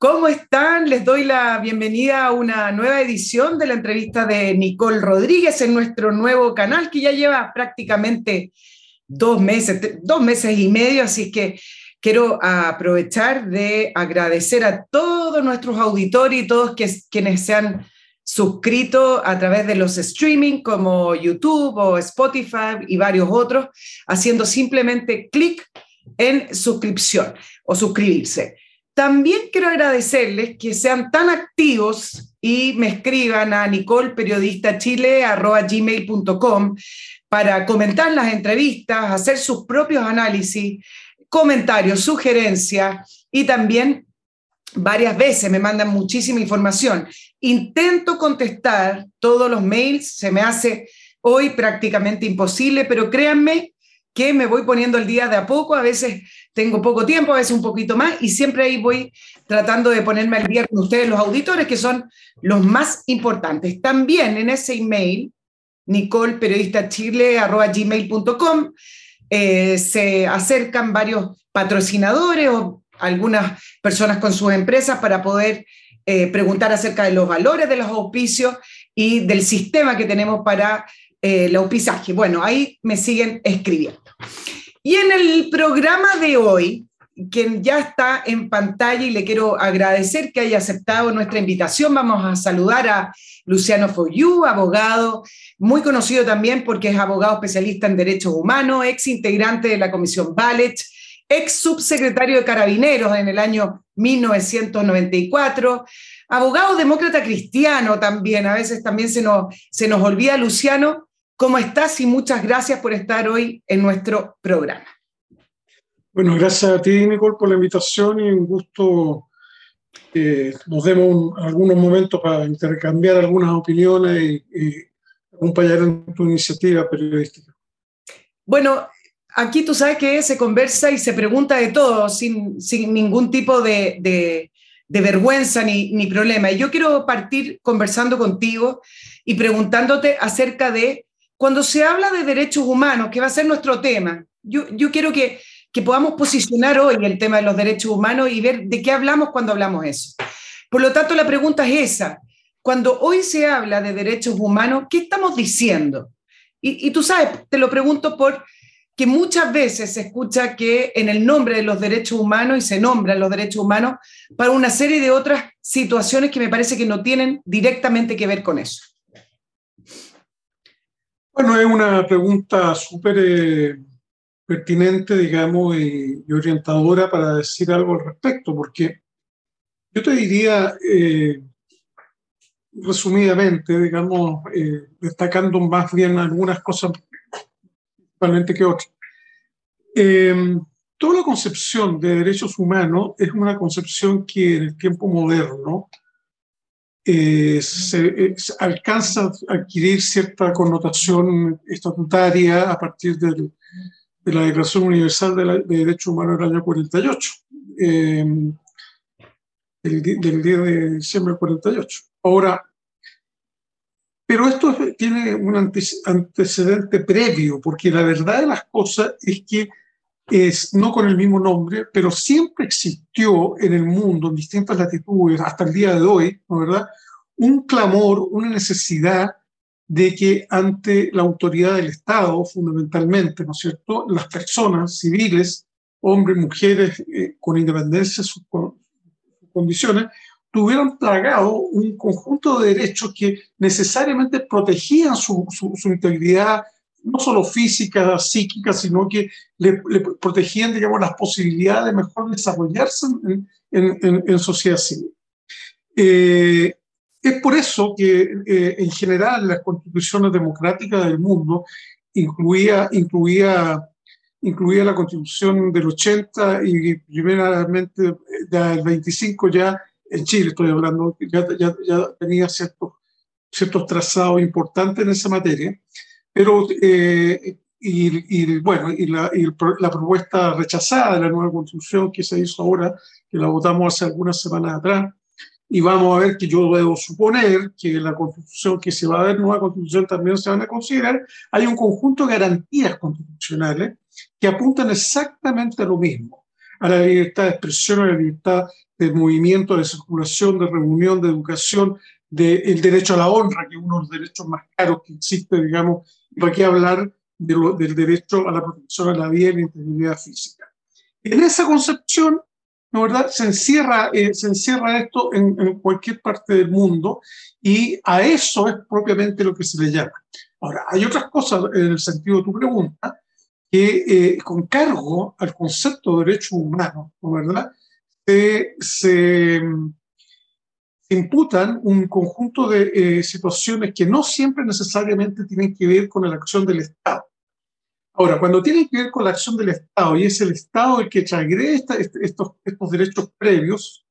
¿Cómo están? Les doy la bienvenida a una nueva edición de la entrevista de Nicole Rodríguez en nuestro nuevo canal que ya lleva prácticamente dos meses, dos meses y medio, así que quiero aprovechar de agradecer a todos nuestros auditores y todos quienes se han suscrito a través de los streaming como YouTube o Spotify y varios otros, haciendo simplemente clic en suscripción o suscribirse. También quiero agradecerles que sean tan activos y me escriban a nicolperiodistachile.gmail.com para comentar las entrevistas, hacer sus propios análisis, comentarios, sugerencias y también varias veces me mandan muchísima información. Intento contestar todos los mails, se me hace hoy prácticamente imposible, pero créanme que me voy poniendo el día de a poco, a veces tengo poco tiempo, a veces un poquito más, y siempre ahí voy tratando de ponerme al día con ustedes, los auditores, que son los más importantes. También en ese email, nicolperiodistachile.gmail.com, eh, se acercan varios patrocinadores o algunas personas con sus empresas para poder eh, preguntar acerca de los valores de los auspicios y del sistema que tenemos para eh. Bueno, ahí me siguen escribiendo. Y en el programa de hoy, quien ya está en pantalla y le quiero agradecer que haya aceptado nuestra invitación, vamos a saludar a Luciano Foyú, abogado, muy conocido también porque es abogado especialista en derechos humanos, ex integrante de la Comisión Ballet, ex subsecretario de Carabineros en el año 1994, abogado demócrata cristiano también, a veces también se nos, se nos olvida Luciano, ¿Cómo estás? Y muchas gracias por estar hoy en nuestro programa. Bueno, gracias a ti, Nicole, por la invitación y un gusto que nos demos algunos momentos para intercambiar algunas opiniones y, acompañar en tu iniciativa periodística. Bueno, aquí tú sabes que se conversa y se pregunta de todo sin, sin ningún tipo de, de, de vergüenza ni, ni, problema. Y yo quiero partir conversando contigo y preguntándote acerca de cuando se habla de derechos humanos, que va a ser nuestro tema, yo, yo quiero que, que podamos posicionar hoy el tema de los derechos humanos y ver de qué hablamos cuando hablamos eso. Por lo tanto, la pregunta es esa. Cuando hoy se habla de derechos humanos, ¿qué estamos diciendo? Y, y tú sabes, te lo pregunto por que muchas veces se escucha que en el nombre de los derechos humanos y se nombran los derechos humanos para una serie de otras situaciones que me parece que no tienen directamente que ver con eso. Bueno, es una pregunta súper eh, pertinente, digamos, y, orientadora para decir algo al respecto, porque yo te diría, eh, resumidamente, digamos, eh, destacando más bien algunas cosas principalmente que otras. toda la concepción de derechos humanos es una concepción que en el tiempo moderno eh, se, alcanza a adquirir cierta connotación estatutaria a partir del, de la Declaración Universal de, Derechos Humanos del año 48, eh, del, del 10 de diciembre del 48. Ahora, pero esto tiene un antecedente previo, porque la verdad de las cosas es que es no con el mismo nombre, pero siempre existió en el mundo, en distintas latitudes, hasta el día de hoy, ¿no verdad? Un clamor, una necesidad de que ante la autoridad del Estado, fundamentalmente, ¿no es cierto?, las personas civiles, hombres, mujeres, eh, con independencia de sus, condiciones, tuvieron plagado un conjunto de derechos que necesariamente protegían su, su integridad no solo física, psíquica, sino que le, protegían, digamos, las posibilidades de mejor desarrollarse en, en, en sociedad civil. Eh, es por eso que eh, en general las constituciones democráticas del mundo incluía, incluía, incluía la constitución del 80 y primeramente del 25 ya en Chile, estoy hablando, ya, ya, ya tenía ciertos, ciertos trazados importantes en esa materia. Pero, eh, y, bueno, y, la, la, propuesta rechazada de la nueva constitución que se hizo ahora, que la votamos hace algunas semanas atrás, y vamos a ver que yo debo suponer que la constitución que se va a ver, nueva constitución también se van a considerar, hay un conjunto de garantías constitucionales que apuntan exactamente a lo mismo, a la libertad de expresión, a la libertad de movimiento, de circulación, de reunión, de educación, del derecho a la honra, que es uno de los derechos más caros que existe, digamos, para qué hablar del derecho a la protección a la vida y la integridad física. En esa concepción, ¿no verdad? Se encierra, eh, se encierra esto en, en, cualquier parte del mundo y a eso es propiamente lo que se le llama. Ahora, hay otras cosas en el sentido de tu pregunta que eh, con cargo al concepto de derechos humanos, ¿no verdad? Se, se, imputan un conjunto de eh, situaciones que no siempre necesariamente tienen que ver con la acción del Estado. Ahora, cuando tienen que ver con la acción del Estado y es el Estado el que transgrede este, estos, estos derechos previos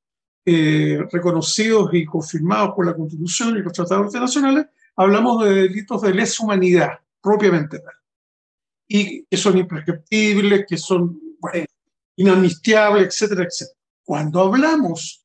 eh, reconocidos y confirmados por la Constitución y los tratados internacionales, hablamos de delitos de lesa humanidad, propiamente tal. Y que son imprescriptibles, que son bueno, inamnistiables, etcétera, etcétera. Cuando hablamos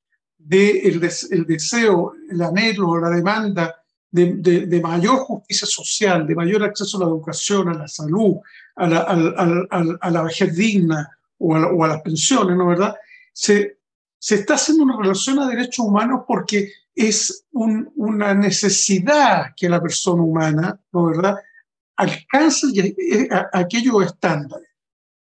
del de el deseo, el anhelo, la demanda de, de, de, mayor justicia social, de mayor acceso a la educación, a la salud, a la, a, a, a la vejez digna o a, las pensiones, ¿no verdad? Se, se está haciendo una relación a derechos humanos porque es un, una necesidad que la persona humana, ¿no verdad?, alcance aquellos estándares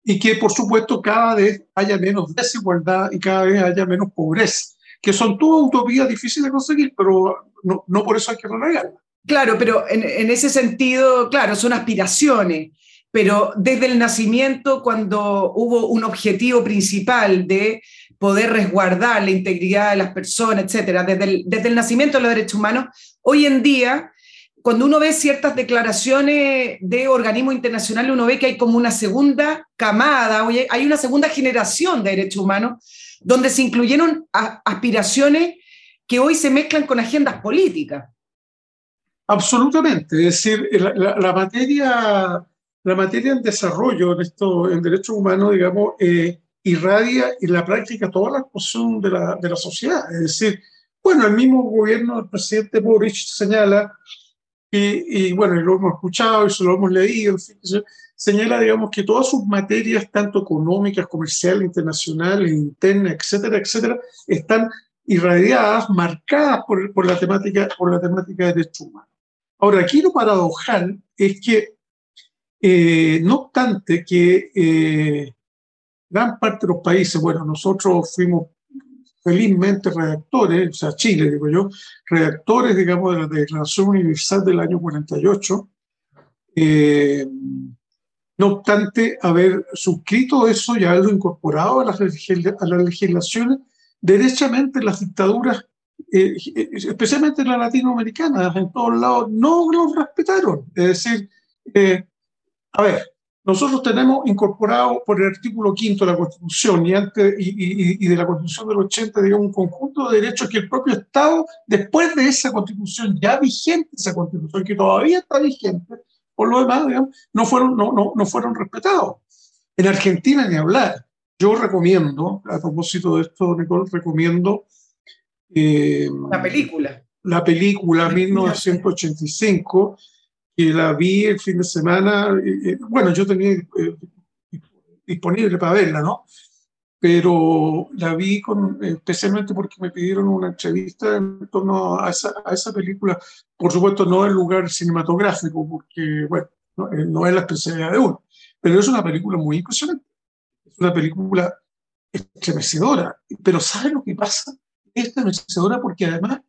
y que por supuesto cada vez haya menos desigualdad y cada vez haya menos pobreza que son todas utopías difíciles de conseguir, pero no, no por eso hay que renegarlas. Claro, pero en, en, ese sentido, claro, son aspiraciones, pero desde el nacimiento, cuando hubo un objetivo principal de poder resguardar la integridad de las personas, etcétera, desde el, desde el nacimiento de los derechos humanos, hoy en día, cuando uno ve ciertas declaraciones de organismos internacionales, uno ve que hay como una segunda camada, hay una segunda generación de derechos humanos donde se incluyeron aspiraciones que hoy se mezclan con agendas políticas. Absolutamente, es decir, la, la, materia, la materia en desarrollo en, esto, en derechos humanos, digamos, eh, irradia en la práctica toda la cuestión de la, de la sociedad. Es decir, bueno, el mismo gobierno del presidente Boric señala, y, y bueno, y lo hemos escuchado se lo hemos leído, en fin, señala, digamos, que todas sus materias, tanto económicas, comerciales, internacionales, internas, etcétera, etcétera, están irradiadas, marcadas por, por, la, temática, por la temática de derechos humanos. Ahora, aquí lo paradojal es que, eh, no obstante que eh, gran parte de los países, bueno, nosotros fuimos felizmente redactores, o sea, Chile, digo yo, redactores, digamos, de la Declaración Universal del año 48, eh, no obstante haber suscrito eso y haberlo incorporado a las, legislaciones, derechamente las dictaduras, eh, especialmente las latinoamericanas, en todos lados, no lo respetaron. Es decir, eh, a ver, nosotros tenemos incorporado por el artículo quinto de la Constitución y, antes, y, y, y, de la Constitución del 80, digamos, un conjunto de derechos que el propio Estado, después de esa Constitución ya vigente, esa Constitución que todavía está vigente, por lo demás, digamos, no fueron, no, no, no fueron respetados. En Argentina ni hablar. Yo recomiendo, a propósito de esto, Nicole, recomiendo... Eh, la película. La película 1985, que la vi el fin de semana. Eh, bueno, yo tenía eh, disponible para verla, ¿no? pero la vi con, especialmente porque me pidieron una entrevista en torno a esa, a esa película, por supuesto no en lugar cinematográfico, porque, bueno, no, eh, no, es la especialidad de uno, pero es una película muy impresionante, es una película estremecedora, pero ¿sabes lo que pasa? Es estremecedora porque además,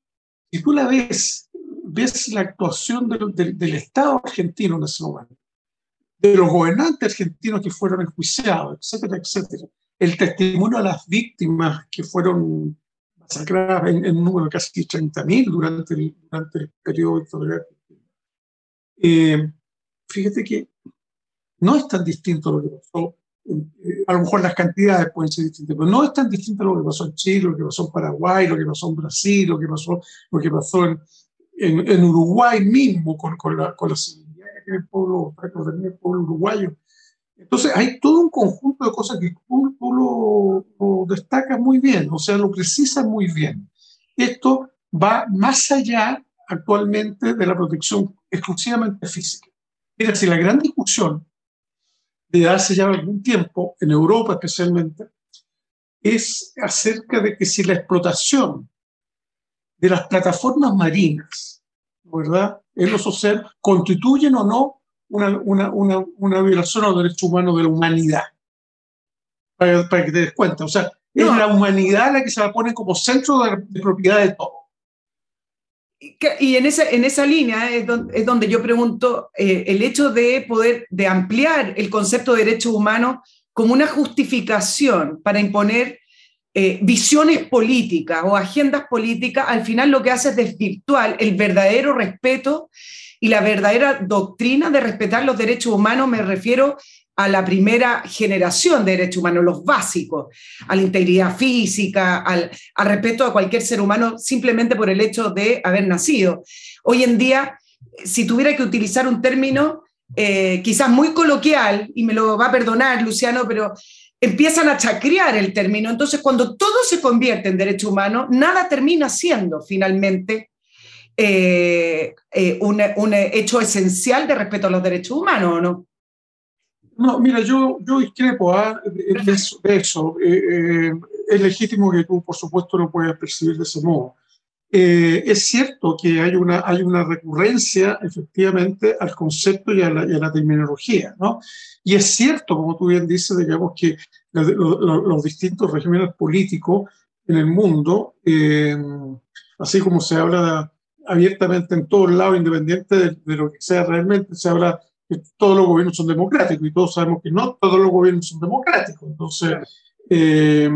si tú la ves, ves la actuación del, del, del Estado argentino en ese momento, de los gobernantes argentinos que fueron enjuiciados, etcétera, etcétera, el testimonio a las víctimas que fueron masacradas en, en número de casi 30.000 durante el, durante el periodo dictatorial. Eh, fíjate que no es tan distinto lo que pasó, eh, a lo mejor las cantidades pueden ser distintas, pero no es tan distinto lo que pasó en Chile, lo que pasó en Paraguay, lo que pasó en Brasil, lo que pasó, lo que pasó en, en, en Uruguay mismo con, con, la, con la que tiene el pueblo, el pueblo uruguayo entonces hay todo un conjunto de cosas que tú, tú lo, lo, destacas muy bien, o sea, lo precisas muy bien. Esto va más allá actualmente de la protección exclusivamente física. Mira, si la gran discusión de hace ya algún tiempo, en Europa especialmente, es acerca de que si la explotación de las plataformas marinas, ¿verdad? En los océanos, constituyen o no una, una, una, una violación a los derechos humanos de la humanidad. Para, para que te des cuenta. O sea, es la humanidad la que se la pone como centro de, propiedad de todo. Y en esa, en esa línea es donde, es donde yo pregunto eh, el hecho de poder, de ampliar el concepto de derechos humanos como una justificación para imponer eh, visiones políticas o agendas políticas, al final lo que hace es desvirtuar el verdadero respeto y la verdadera doctrina de respetar los derechos humanos, me refiero a la primera generación de derechos humanos, los básicos, a la integridad física, al, respeto a cualquier ser humano simplemente por el hecho de haber nacido. Hoy en día, si tuviera que utilizar un término eh, quizás muy coloquial, y me lo va a perdonar Luciano, pero empiezan a chacrear el término. Entonces, cuando todo se convierte en derecho humano, nada termina siendo finalmente eh, eh, un, hecho esencial de respeto a los derechos humanos, ¿o no? No, mira, yo, yo discrepo ¿ah? de, eso. Eh, es legítimo que tú, por supuesto, no puedas percibir de ese modo. Es cierto que hay una, hay una recurrencia, efectivamente, al concepto y a la, y a la terminología, ¿no? Y es cierto, como tú bien dices, digamos que los, distintos regímenes políticos en el mundo, eh, así como se habla abiertamente en todos lados, independiente de, lo que sea realmente, se habla que todos los gobiernos son democráticos y todos sabemos que no todos los gobiernos son democráticos. Entonces, eh,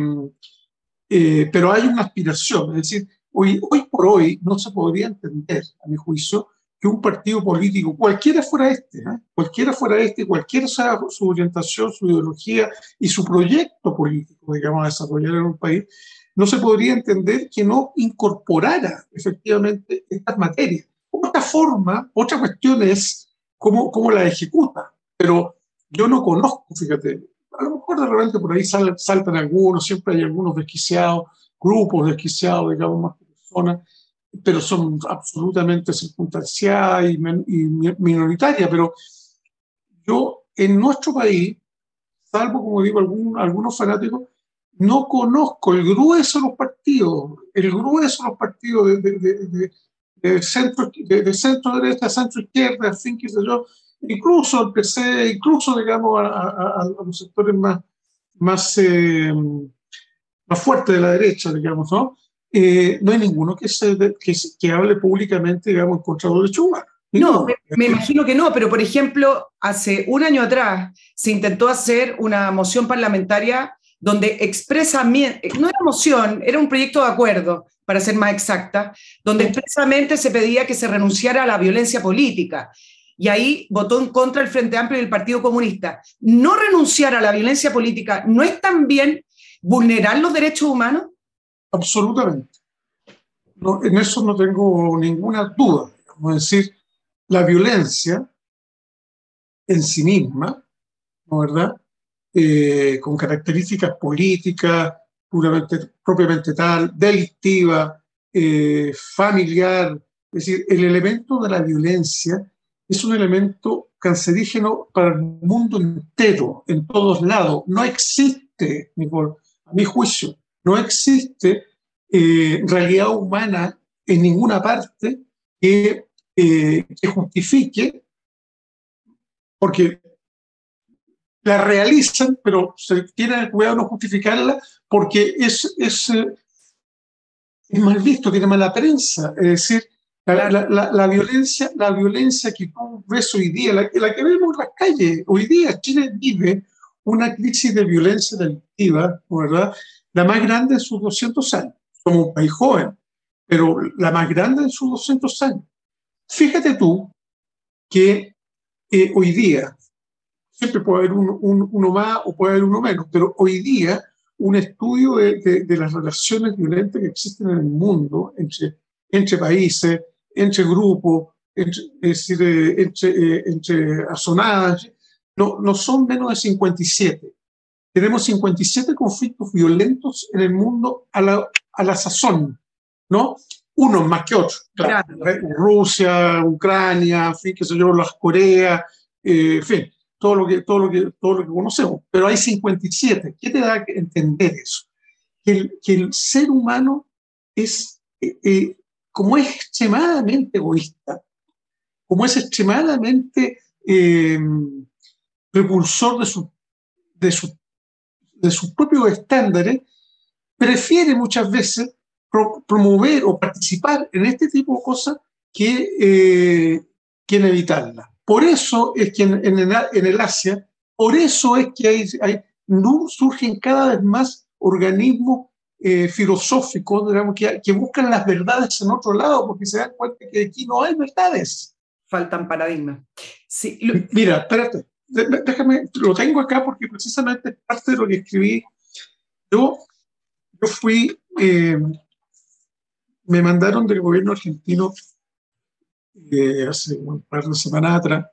eh, pero hay una aspiración, es decir, hoy, hoy por hoy no se podría entender, a mi juicio, que un partido político, cualquiera fuera este, ¿eh? cualquiera fuera este, cualquiera sea su orientación, su ideología y su proyecto político, digamos, a desarrollar en un país, no se podría entender que no incorporara efectivamente estas materias. Otra forma, otra cuestión es cómo, cómo la ejecuta, pero yo no conozco, fíjate, a lo mejor de repente por ahí saltan algunos, siempre hay algunos desquiciados, grupos desquiciados, digamos, más personas, pero son absolutamente circunstanciadas y, minoritarias. Pero yo, en nuestro país, salvo, como digo, algún, algunos fanáticos, no conozco el grueso de los partidos, el grueso de los partidos de, de, de, centro, de, centro derecha, centro izquierda, qué sé yo, incluso el PC, incluso, digamos, a, los sectores más, más, eh, más fuertes de la derecha, digamos, ¿no? Eh, no hay ninguno que, se, que, que, hable públicamente, digamos, en contra de humanos. No, me, imagino que no, pero por ejemplo, hace un año atrás se intentó hacer una moción parlamentaria donde expresamente, no era moción, era un proyecto de acuerdo, para ser más exacta, donde expresamente se pedía que se renunciara a la violencia política. Y ahí votó en contra el Frente Amplio y el Partido Comunista. No renunciar a la violencia política no es también vulnerar los derechos humanos. Absolutamente. No, en eso no tengo ninguna duda. Es decir, la violencia en sí misma, ¿no verdad? Eh, con características políticas, puramente, propiamente tal, delictiva, eh, familiar. Es decir, el elemento de la violencia es un elemento cancerígeno para el mundo entero, en todos lados. No existe, mi juicio, no existe eh, realidad humana en ninguna parte que, eh, que justifique, porque la realizan, pero se tiene el cuidado no justificarla porque es, es, eh, es mal visto, tiene mala prensa. Es decir, la, la, la, violencia, la violencia que tú ves hoy día, la, la, que vemos en las calles, hoy día Chile vive una crisis de violencia delictiva, ¿verdad? la más grande en sus 200 años. Somos un país joven, pero la más grande en sus 200 años. Fíjate tú que eh, hoy día, siempre puede haber uno, más o puede haber uno menos, pero hoy día un estudio de, de, las relaciones violentas que existen en el mundo entre, entre países, entre grupos, entre, es decir, eh, entre, eh, entre no, no son menos de 57 tenemos 57 conflictos violentos en el mundo a la, a la sazón, ¿no? Unos más que otros, claro. Rusia, Ucrania, en fin, qué sé yo, las Corea, eh, en fin, todo lo, que, todo, lo que, todo lo que conocemos. Pero hay 57. ¿Qué te da a entender eso? que el, ser humano es, eh, eh, como es extremadamente egoísta, como es extremadamente eh, repulsor de, su, de, su, de sus propios estándares, prefiere muchas veces promover o participar en este tipo de cosas que, eh, que evitarlas. Por eso es que en, el, Asia, por eso es que hay, hay, surgen cada vez más organismos eh, filosóficos digamos, que, que, buscan las verdades en otro lado, porque se dan cuenta que aquí no hay verdades. Faltan paradigmas. Sí, Mira, espérate, déjame, lo tengo acá porque precisamente parte de lo que escribí. Yo, yo fui, eh, me mandaron del gobierno argentino eh, hace un par de semanas atrás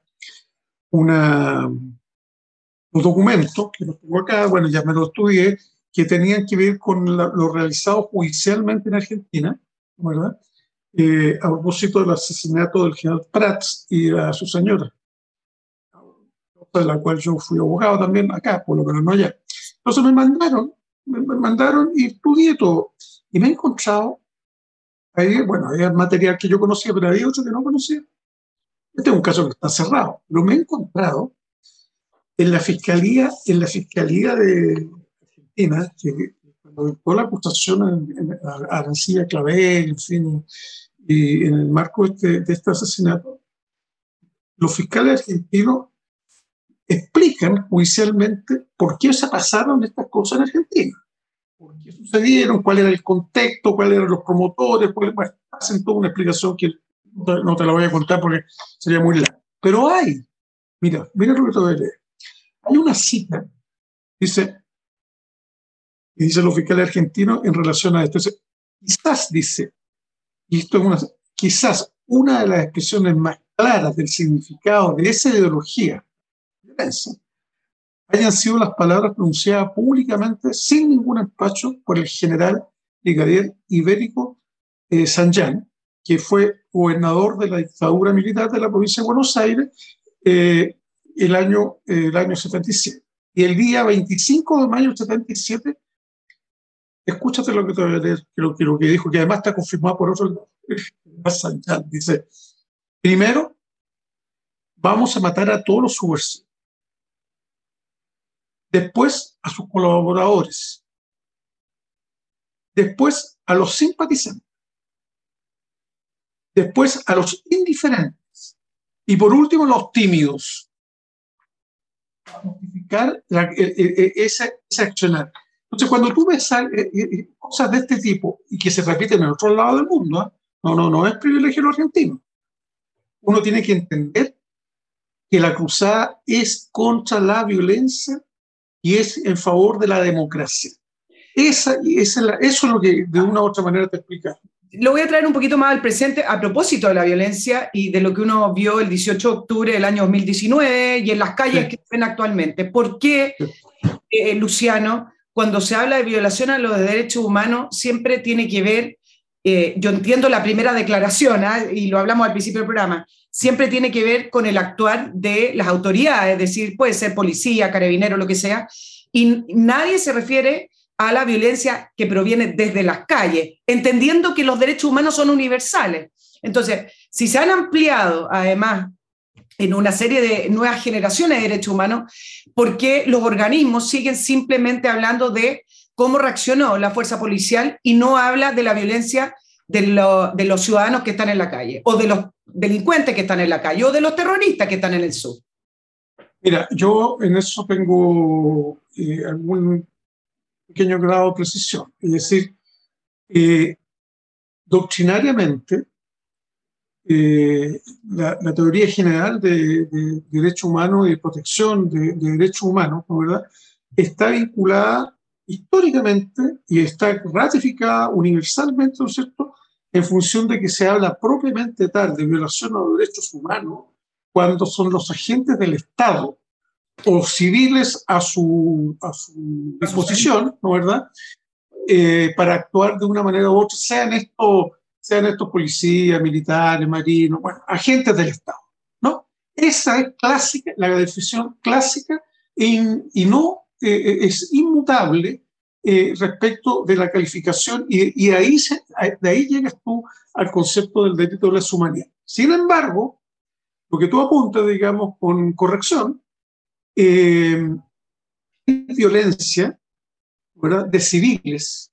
una, un documento que lo tengo acá, bueno, ya me lo estudié, que tenían que ver con lo realizado judicialmente en Argentina, ¿verdad? Eh, a propósito del asesinato del general Prats y a su señora, de la cual yo fui abogado también acá, por lo menos no allá. Entonces me mandaron, me, mandaron y estudié todo. Y me he encontrado, ahí, bueno, había material que yo conocía, pero había otro que no conocía. Este es un caso que está cerrado, pero me he encontrado en la fiscalía, en la fiscalía de Argentina, que cuando dictó la acusación a Arancilla Clavel, en fin, y en el marco este, de este asesinato, los fiscales argentinos explican judicialmente por qué se pasaron estas cosas en Argentina, por qué sucedieron, cuál era el contexto, cuáles eran los promotores, bueno, hacen toda una explicación que no te la voy a contar porque sería muy larga. Pero hay, mira, mira lo que te voy a leer. Hay una cita, dice, y dice los fiscales argentinos en relación a esto. quizás, dice, y esto es una, quizás una de las expresiones más claras del significado de esa ideología hayan sido las palabras pronunciadas públicamente sin ningún empacho por el general brigadier ibérico eh, que fue gobernador de la dictadura militar de la provincia de Buenos Aires eh, el, año, eh, el año 77. Y el día 25 de mayo del 77, escúchate lo que, te, lo, lo que dijo, que además está confirmado por otro Sanján. Dice, primero, vamos a matar a todos los subversivos después a sus colaboradores, después a los simpatizantes, después a los indiferentes y por último los tímidos. Para justificar ese, accionar. Entonces, cuando tú ves eh, eh, cosas de este tipo y que se repiten en otro lado del mundo, ¿eh? no, no, no es privilegio argentino. Uno tiene que entender que la cruzada es contra la violencia y es en favor de la democracia. Esa, esa eso es lo que de una u otra manera te explica. Lo voy a traer un poquito más al presente a propósito de la violencia y de lo que uno vio el 18 de octubre del año 2019 y en las calles que se ven actualmente. ¿Por qué, eh, Luciano, cuando se habla de violación a los derechos humanos, siempre tiene que ver, eh, yo entiendo la primera declaración, ¿ah? y lo hablamos al principio del programa, siempre tiene que ver con el actuar de las autoridades, es decir, puede ser policía, carabinero, lo que sea, y nadie se refiere a la violencia que proviene desde las calles, entendiendo que los derechos humanos son universales. Entonces, si se han ampliado, además, en una serie de nuevas generaciones de derechos humanos, ¿por qué los organismos siguen simplemente hablando de cómo reaccionó la fuerza policial y no habla de la violencia de, los ciudadanos que están en la calle o de los delincuentes que están en la calle o de los terroristas que están en el sur. Mira, yo en eso tengo eh, algún pequeño grado de precisión. Es decir, eh, doctrinariamente, eh, la, teoría general de, de, humanos y protección de, de derechos humanos, ¿verdad? Está vinculada históricamente y está ratificada universalmente, ¿no es cierto?, en función de que se habla propiamente tal de violación a los derechos humanos cuando son los agentes del Estado o civiles a su, a su disposición, ¿no verdad? Eh, para actuar de una manera u otra, sean estos, sean estos policías, militares, marinos, bueno, agentes del Estado, ¿no? Esa es clásica, la definición clásica y, y no eh, es inmutable eh, respecto de la calificación y, y ahí de ahí llegas tú al concepto del delito de la humanidad. Sin embargo, lo que tú apuntas, digamos, con corrección, eh, violencia ¿verdad? de civiles,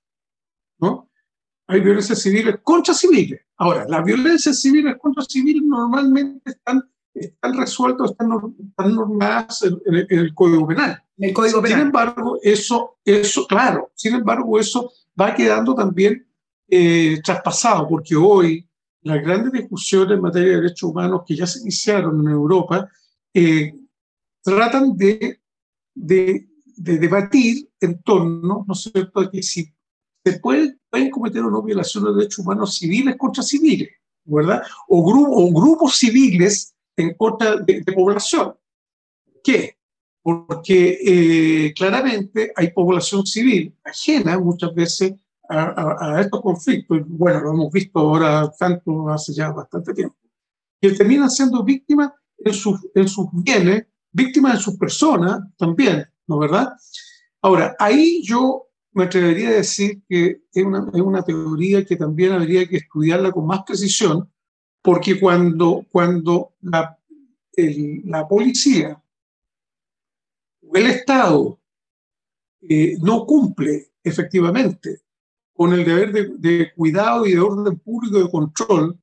¿no? Hay violencia civiles contra civiles. Ahora, las violencias civiles contra civiles normalmente están, están resueltas, están, normadas en, el Código Penal. El Código Penal. Sin embargo, eso, eso, claro, sin embargo, eso va quedando también eh, traspasado, porque hoy las grandes discusiones en materia de derechos humanos que ya se iniciaron en Europa eh, tratan de, de, de, debatir en torno, ¿no es cierto?, a que si se puede, pueden cometer o no violaciones de derechos humanos civiles contra civiles, ¿verdad? O, o grupos civiles en contra de, población. ¿Qué? Porque eh, claramente hay población civil ajena muchas veces a, estos conflictos, bueno, lo hemos visto ahora tanto hace ya bastante tiempo, que terminan siendo víctimas en sus, en sus bienes, víctimas en sus personas también, ¿no verdad? Ahora, ahí yo me atrevería a decir que es una, es una teoría que también habría que estudiarla con más precisión, porque cuando, cuando la, la policía o el Estado eh, no cumple efectivamente con el deber de, cuidado y de orden público de control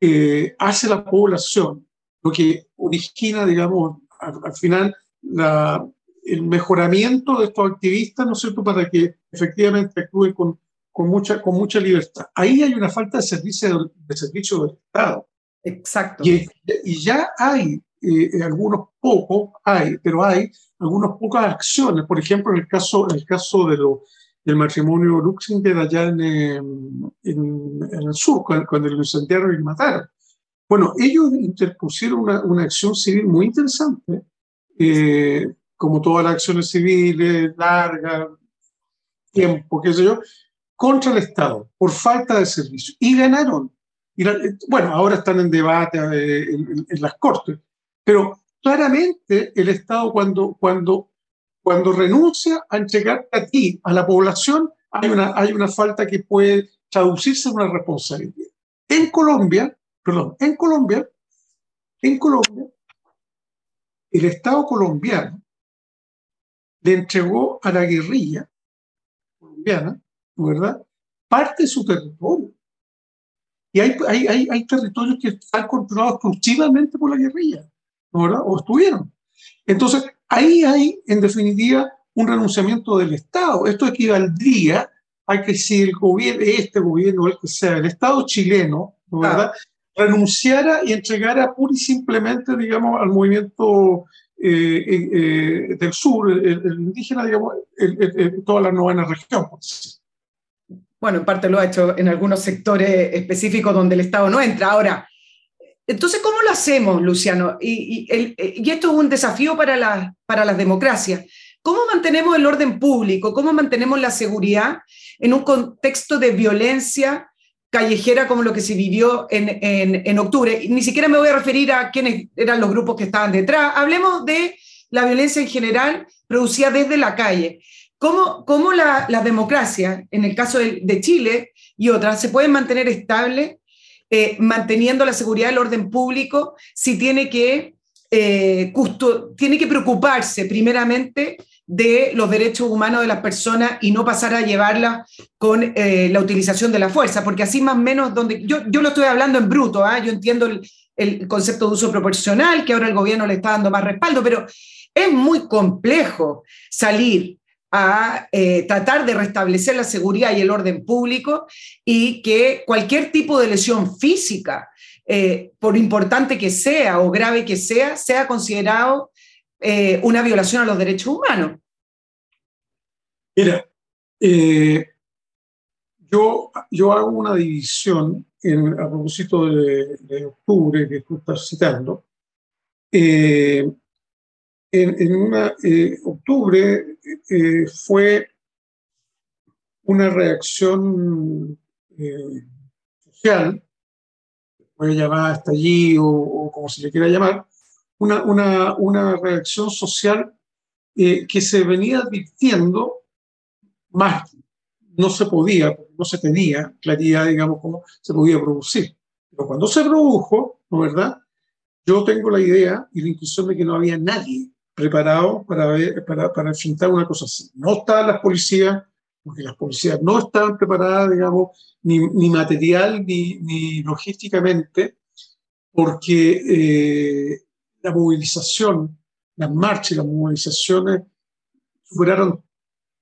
que hace la población, lo que origina, digamos, al, final la, el mejoramiento de estos activistas, ¿no es cierto?, para que efectivamente actúen con, con, mucha, con mucha libertad. Ahí hay una falta de servicio, de servicio del Estado. Exacto. Y, y ya hay eh, algunos pocos, hay, pero hay algunas pocas acciones. Por ejemplo, en el caso, en el caso de los del matrimonio Luxinger allá en, em, en, en, el sur, cuando, cuando lo incendiaron y mataron. Bueno, ellos interpusieron una, una acción civil muy interesante, eh, como todas las acciones civiles, largas, tiempo, qué sé yo, contra el Estado, por falta de servicio. Y ganaron. Y bueno, ahora están en debate eh, en, en, las cortes, pero claramente el Estado cuando, cuando cuando renuncia a entregar a ti, a la población, hay una, hay una falta que puede traducirse en una responsabilidad. En Colombia, perdón, en Colombia, en Colombia, el Estado colombiano le entregó a la guerrilla colombiana, ¿verdad? Parte de su territorio. Y hay, hay, hay, hay territorios que están controlados exclusivamente por la guerrilla, ¿verdad? O estuvieron. Entonces, Ahí hay, en definitiva, un renunciamiento del Estado. Esto equivaldría a que si el gobierno, este gobierno, el que sea, el Estado chileno, ¿verdad? renunciara y entregara pura y simplemente, digamos, al movimiento eh, eh, eh, del sur, el, indígena, digamos, toda la novena región. Bueno, en parte lo ha hecho en algunos sectores específicos donde el Estado no entra. Ahora, entonces, ¿cómo lo hacemos, Luciano? Y, esto es un desafío para, para las democracias. ¿Cómo mantenemos el orden público? ¿Cómo mantenemos la seguridad en un contexto de violencia callejera como lo que se vivió en, octubre? Ni siquiera me voy a referir a quiénes eran los grupos que estaban detrás. Hablemos de la violencia en general producida desde la calle. ¿Cómo, cómo la, democracia, en el caso de, Chile y otras, se pueden mantener estables eh, manteniendo la seguridad del orden público, si tiene que, eh, tiene que preocuparse primeramente de los derechos humanos de las personas y no pasar a llevarla con eh, la utilización de la fuerza, porque así más o menos, donde yo, yo lo estoy hablando en bruto, ¿ah? yo entiendo el, el concepto de uso proporcional, que ahora el gobierno le está dando más respaldo, pero es muy complejo salir a eh, tratar de restablecer la seguridad y el orden público y que cualquier tipo de lesión física, eh, por importante que sea o grave que sea, sea considerado eh, una violación a los derechos humanos. Mira, yo, yo hago una división a propósito de, octubre que tú estás citando en, una, eh, octubre eh, fue una reacción eh, social, puede llamar hasta allí o, como se le quiera llamar, una, una, una reacción social que se venía advirtiendo más no se podía, no se tenía claridad, digamos, cómo se podía producir. Pero cuando se produjo, ¿no verdad? Yo tengo la idea y la intuición de que no había nadie preparado para, ver, para, para enfrentar una cosa así. No estaban las policías, porque las policías no estaban preparadas, digamos, ni, ni material ni, ni, logísticamente, porque eh, la movilización, las marchas y las movilizaciones superaron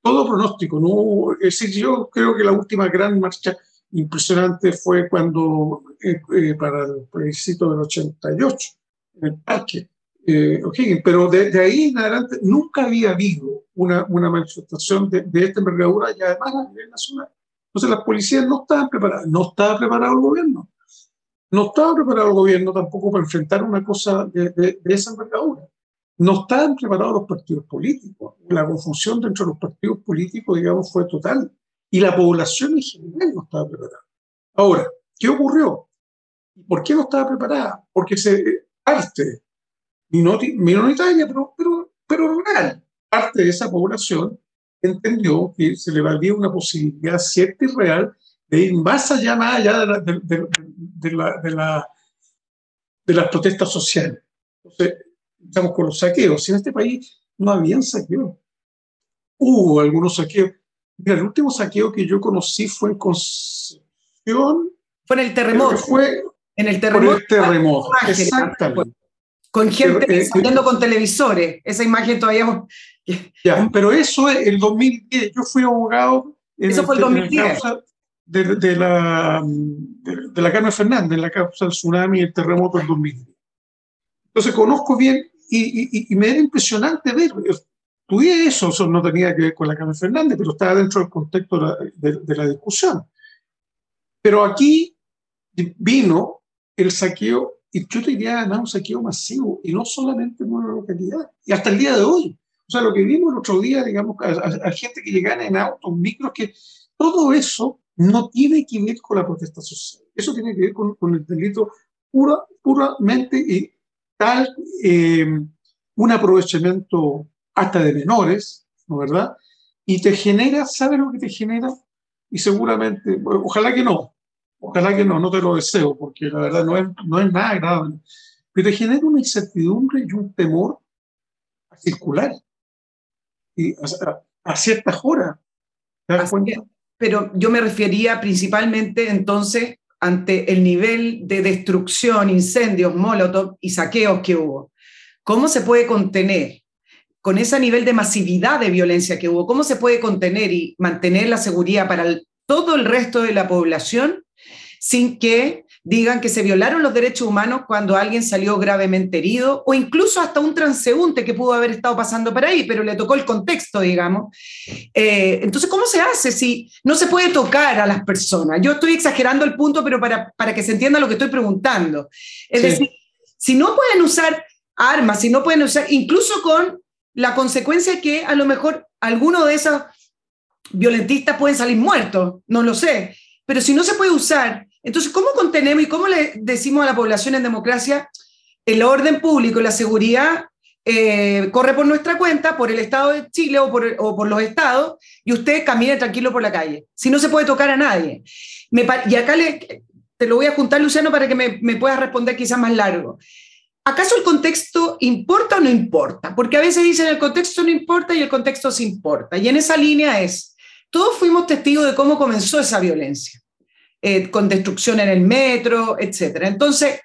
todo pronóstico. ¿no? Es decir, yo creo que la última gran marcha impresionante fue cuando, eh, eh, para el plebiscito del 88, en el parque, eh, pero de, ahí en adelante nunca había habido una, una manifestación de, de, esta envergadura y además a nivel nacional. Entonces las policías no estaban preparadas, no estaba preparado el gobierno. No estaba preparado el gobierno tampoco para enfrentar una cosa de, de esa envergadura. No estaban preparados los partidos políticos. La confusión dentro de los partidos políticos, digamos, fue total. Y la población en general no estaba preparada. Ahora, ¿qué ocurrió? ¿Por qué no estaba preparada? Porque se parte minoritaria, pero, pero, pero real, parte de esa población entendió que se le valía una posibilidad cierta y real de ir más allá, más allá de, la, de, de, de la, la, las protestas sociales. Entonces, estamos con los saqueos. En este país no habían saqueos. Hubo algunos saqueos. Mira, el último saqueo que yo conocí fue en Concepción. Fue en el terremoto. Fue en el terremoto. el terremoto, exactamente con gente eh, saliendo con televisores. Esa imagen todavía... Ya, pero eso es el 2010. Yo fui abogado... eso fue el 2010. De, de, la, de, la Carmen Fernández, en la causa del tsunami y el terremoto del 2010. Entonces conozco bien y, y, y me era impresionante ver. Tuve eso, eso no tenía que ver con la Carmen Fernández, pero estaba dentro del contexto de, de la discusión. Pero aquí vino el saqueo y yo te diría, además, un saqueo masivo, y no solamente en una localidad, y hasta el día de hoy. O sea, lo que vimos el otro día, digamos, a, gente que llegaba en autos, micros, que todo eso no tiene que ver con la protesta social. Eso tiene que ver con, con el delito pura, puramente y tal, eh, un aprovechamiento hasta de menores, ¿no verdad? Y te genera, ¿sabes lo que te genera? Y seguramente, ojalá que no, Ojalá que no, no te lo deseo, porque la verdad no es, no es nada agradable. Pero te genera una incertidumbre y un temor a circular y a, ciertas horas. ¿Te das cuenta? Pero yo me refería principalmente entonces ante el nivel de destrucción, incendios, molotov y saqueos que hubo. ¿Cómo se puede contener con ese nivel de masividad de violencia que hubo? ¿Cómo se puede contener y mantener la seguridad para todo el resto de la población sin que digan que se violaron los derechos humanos cuando alguien salió gravemente herido o incluso hasta un transeúnte que pudo haber estado pasando por ahí, pero le tocó el contexto, digamos. Eh, entonces, ¿cómo se hace si no se puede tocar a las personas? Yo estoy exagerando el punto, pero para, para que se entienda lo que estoy preguntando. Es decir, si no pueden usar armas, si no pueden usar, incluso con la consecuencia que a lo mejor alguno de esos violentistas pueden salir muertos, no lo sé, pero si no se puede usar entonces, ¿cómo contenemos y cómo le decimos a la población en democracia el orden público y la seguridad eh, corre por nuestra cuenta, por el Estado de Chile o por, o por, los estados, y usted camine tranquilo por la calle? Si no se puede tocar a nadie. y acá te lo voy a juntar, Luciano, para que me, me puedas responder quizás más largo. ¿Acaso el contexto importa o no importa? Porque a veces dicen el contexto no importa y el contexto sí importa. Y en esa línea es, todos fuimos testigos de cómo comenzó esa violencia. Eh, con destrucción en el metro, etc. Entonces,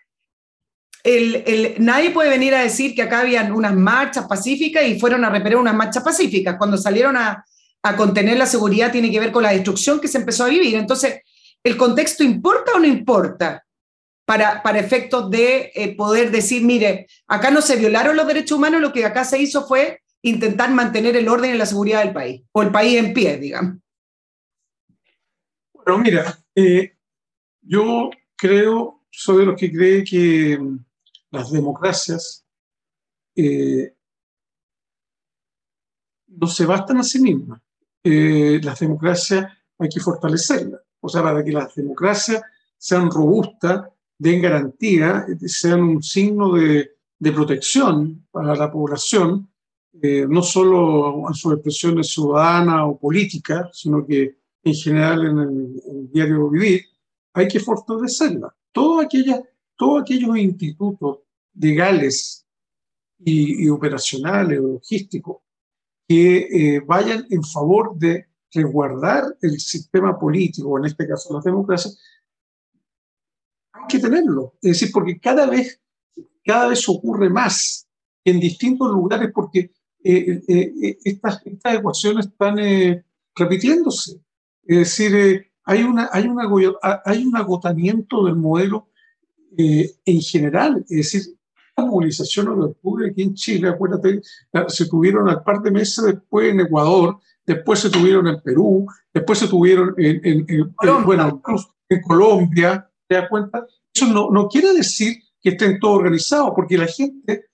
nadie puede venir a decir que acá habían unas marchas pacíficas y fueron a repeler unas marchas pacíficas. Cuando salieron a, a contener la seguridad tiene que ver con la destrucción que se empezó a vivir. Entonces, ¿el contexto importa o no importa? Para, para, efectos de eh, poder decir, mire, acá no se violaron los derechos humanos, lo que acá se hizo fue intentar mantener el orden y la seguridad del país, o el país en pie, digamos. Bueno, mira, eh, yo creo, soy de los que cree que mm, las democracias eh, no se bastan a sí mismas. Eh, las democracias hay que fortalecerlas. O sea, para que las democracias sean robustas, den garantía, sean un signo de, de protección para la población, no solo en sus expresiones ciudadanas o políticas, sino que en general en el, diario vivir, hay que fortalecerla. Todos aquellos, institutos legales y, operacionales o logísticos que eh, vayan en favor de resguardar el sistema político, en este caso la democracia, hay que tenerlo. Es decir, porque cada vez, cada vez ocurre más en distintos lugares porque eh, eh, estas, ecuaciones están repitiéndose. Es decir, hay, una, hay, una, hay un agotamiento del modelo en general. Es decir, movilizaciones de octubre aquí en Chile, acuérdate, se tuvieron al par de meses después en Ecuador, después se tuvieron en Perú, después se tuvieron en, en, bueno, en Colombia, ¿te das cuenta? Eso no, no quiere decir que estén todos organizados, porque la gente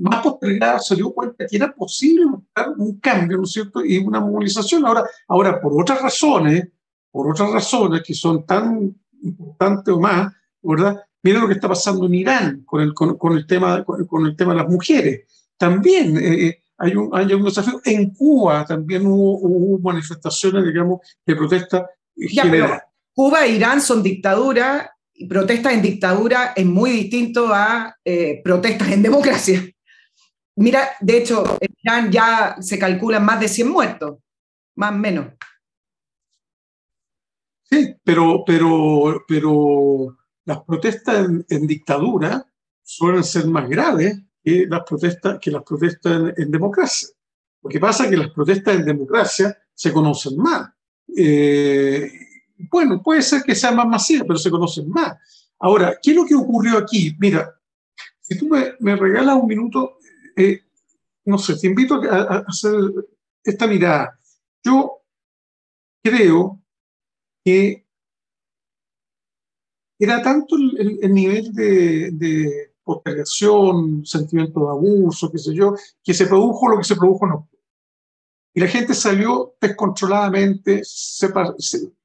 más postergada se dio cuenta que era posible buscar un cambio, ¿no es cierto? Y una movilización. Ahora, ahora por otras razones, por otras razones que son tan importantes o más, ¿verdad? Mira lo que está pasando en Irán con el, con, el, tema, con, el tema de las mujeres. También eh, eh, hay, un, hay un desafío. En Cuba también hubo, manifestaciones, digamos, de protesta general. Cuba e Irán son dictaduras y protestas en dictadura es muy distinto a eh, protestas en democracia. Mira, de hecho, en Irán ya se calculan más de 100 muertos, más o menos. Sí, pero, pero, pero las protestas en, dictadura suelen ser más graves que las protestas, que las protestas en, democracia. Lo que pasa es que las protestas en democracia se conocen más. Eh, bueno, puede ser que sea más masiva, pero se conocen más. Ahora, ¿qué es lo que ocurrió aquí? Mira, si tú me, regalas un minuto, eh, no sé, te invito a, hacer esta mirada. Yo creo que era tanto el, nivel de, de, postergación, sentimiento de abuso, qué sé yo, que se produjo lo que se produjo en octubre. Y la gente salió descontroladamente, se,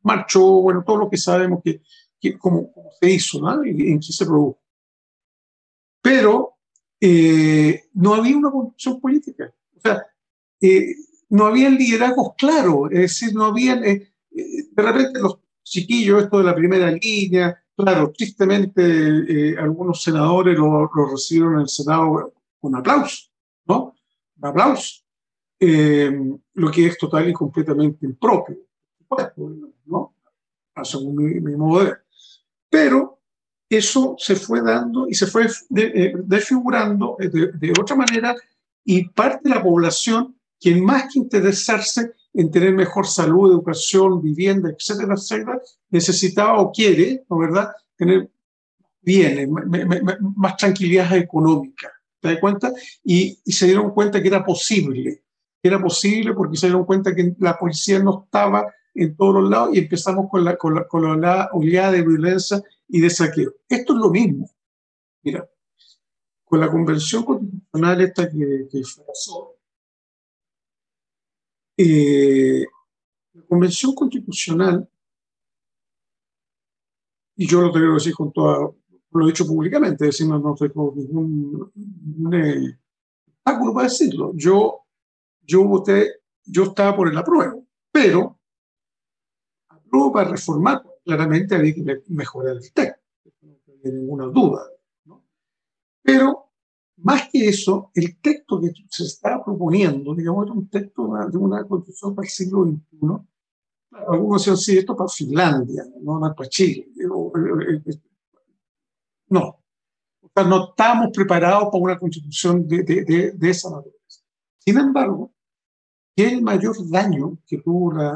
marchó, bueno, todo lo que sabemos que, que como, se hizo, ¿no? Y en qué se produjo. Pero eh, no había una conducción política. O sea, eh, no había liderazgos claros, es decir, no había, eh, de repente los chiquillos, esto de la primera línea, Claro, tristemente eh, algunos senadores lo, recibieron en el Senado con aplauso, ¿no? Un aplauso. Eh, lo que es total y completamente impropio, ¿no? Según mi, mi modo de ver. Pero eso se fue dando y se fue eh, desfigurando de, otra manera y parte de la población, quien más que interesarse en tener mejor salud, educación, vivienda, etcétera, etcétera, necesitaba o quiere, ¿no verdad?, tener bienes, más tranquilidad económica, ¿te das cuenta? Y, se dieron cuenta que era posible, era posible porque se dieron cuenta que la policía no estaba en todos los lados y empezamos con la, con la, con la oleada de violencia y de saqueo. Esto es lo mismo. Mira, con la convención constitucional esta que, que fracasó, eh, la Convención Constitucional, y yo lo tengo que decir con toda, lo he dicho públicamente, decir, no, no tengo ningún, ningún eh, para decirlo. Yo, yo voté, yo estaba por el apruebo, pero apruebo para reformar, claramente había que mejorar el texto, no hay ninguna duda. Pero más que eso, el texto que se estaba proponiendo, digamos, era un texto de una constitución para el siglo XXI. Algunos decían, sí, esto para Finlandia, no, para Chile. Eh, eh, no. O sea, no estamos preparados para una constitución de, esa naturaleza. Sin embargo, ¿qué es el mayor daño que tuvo la,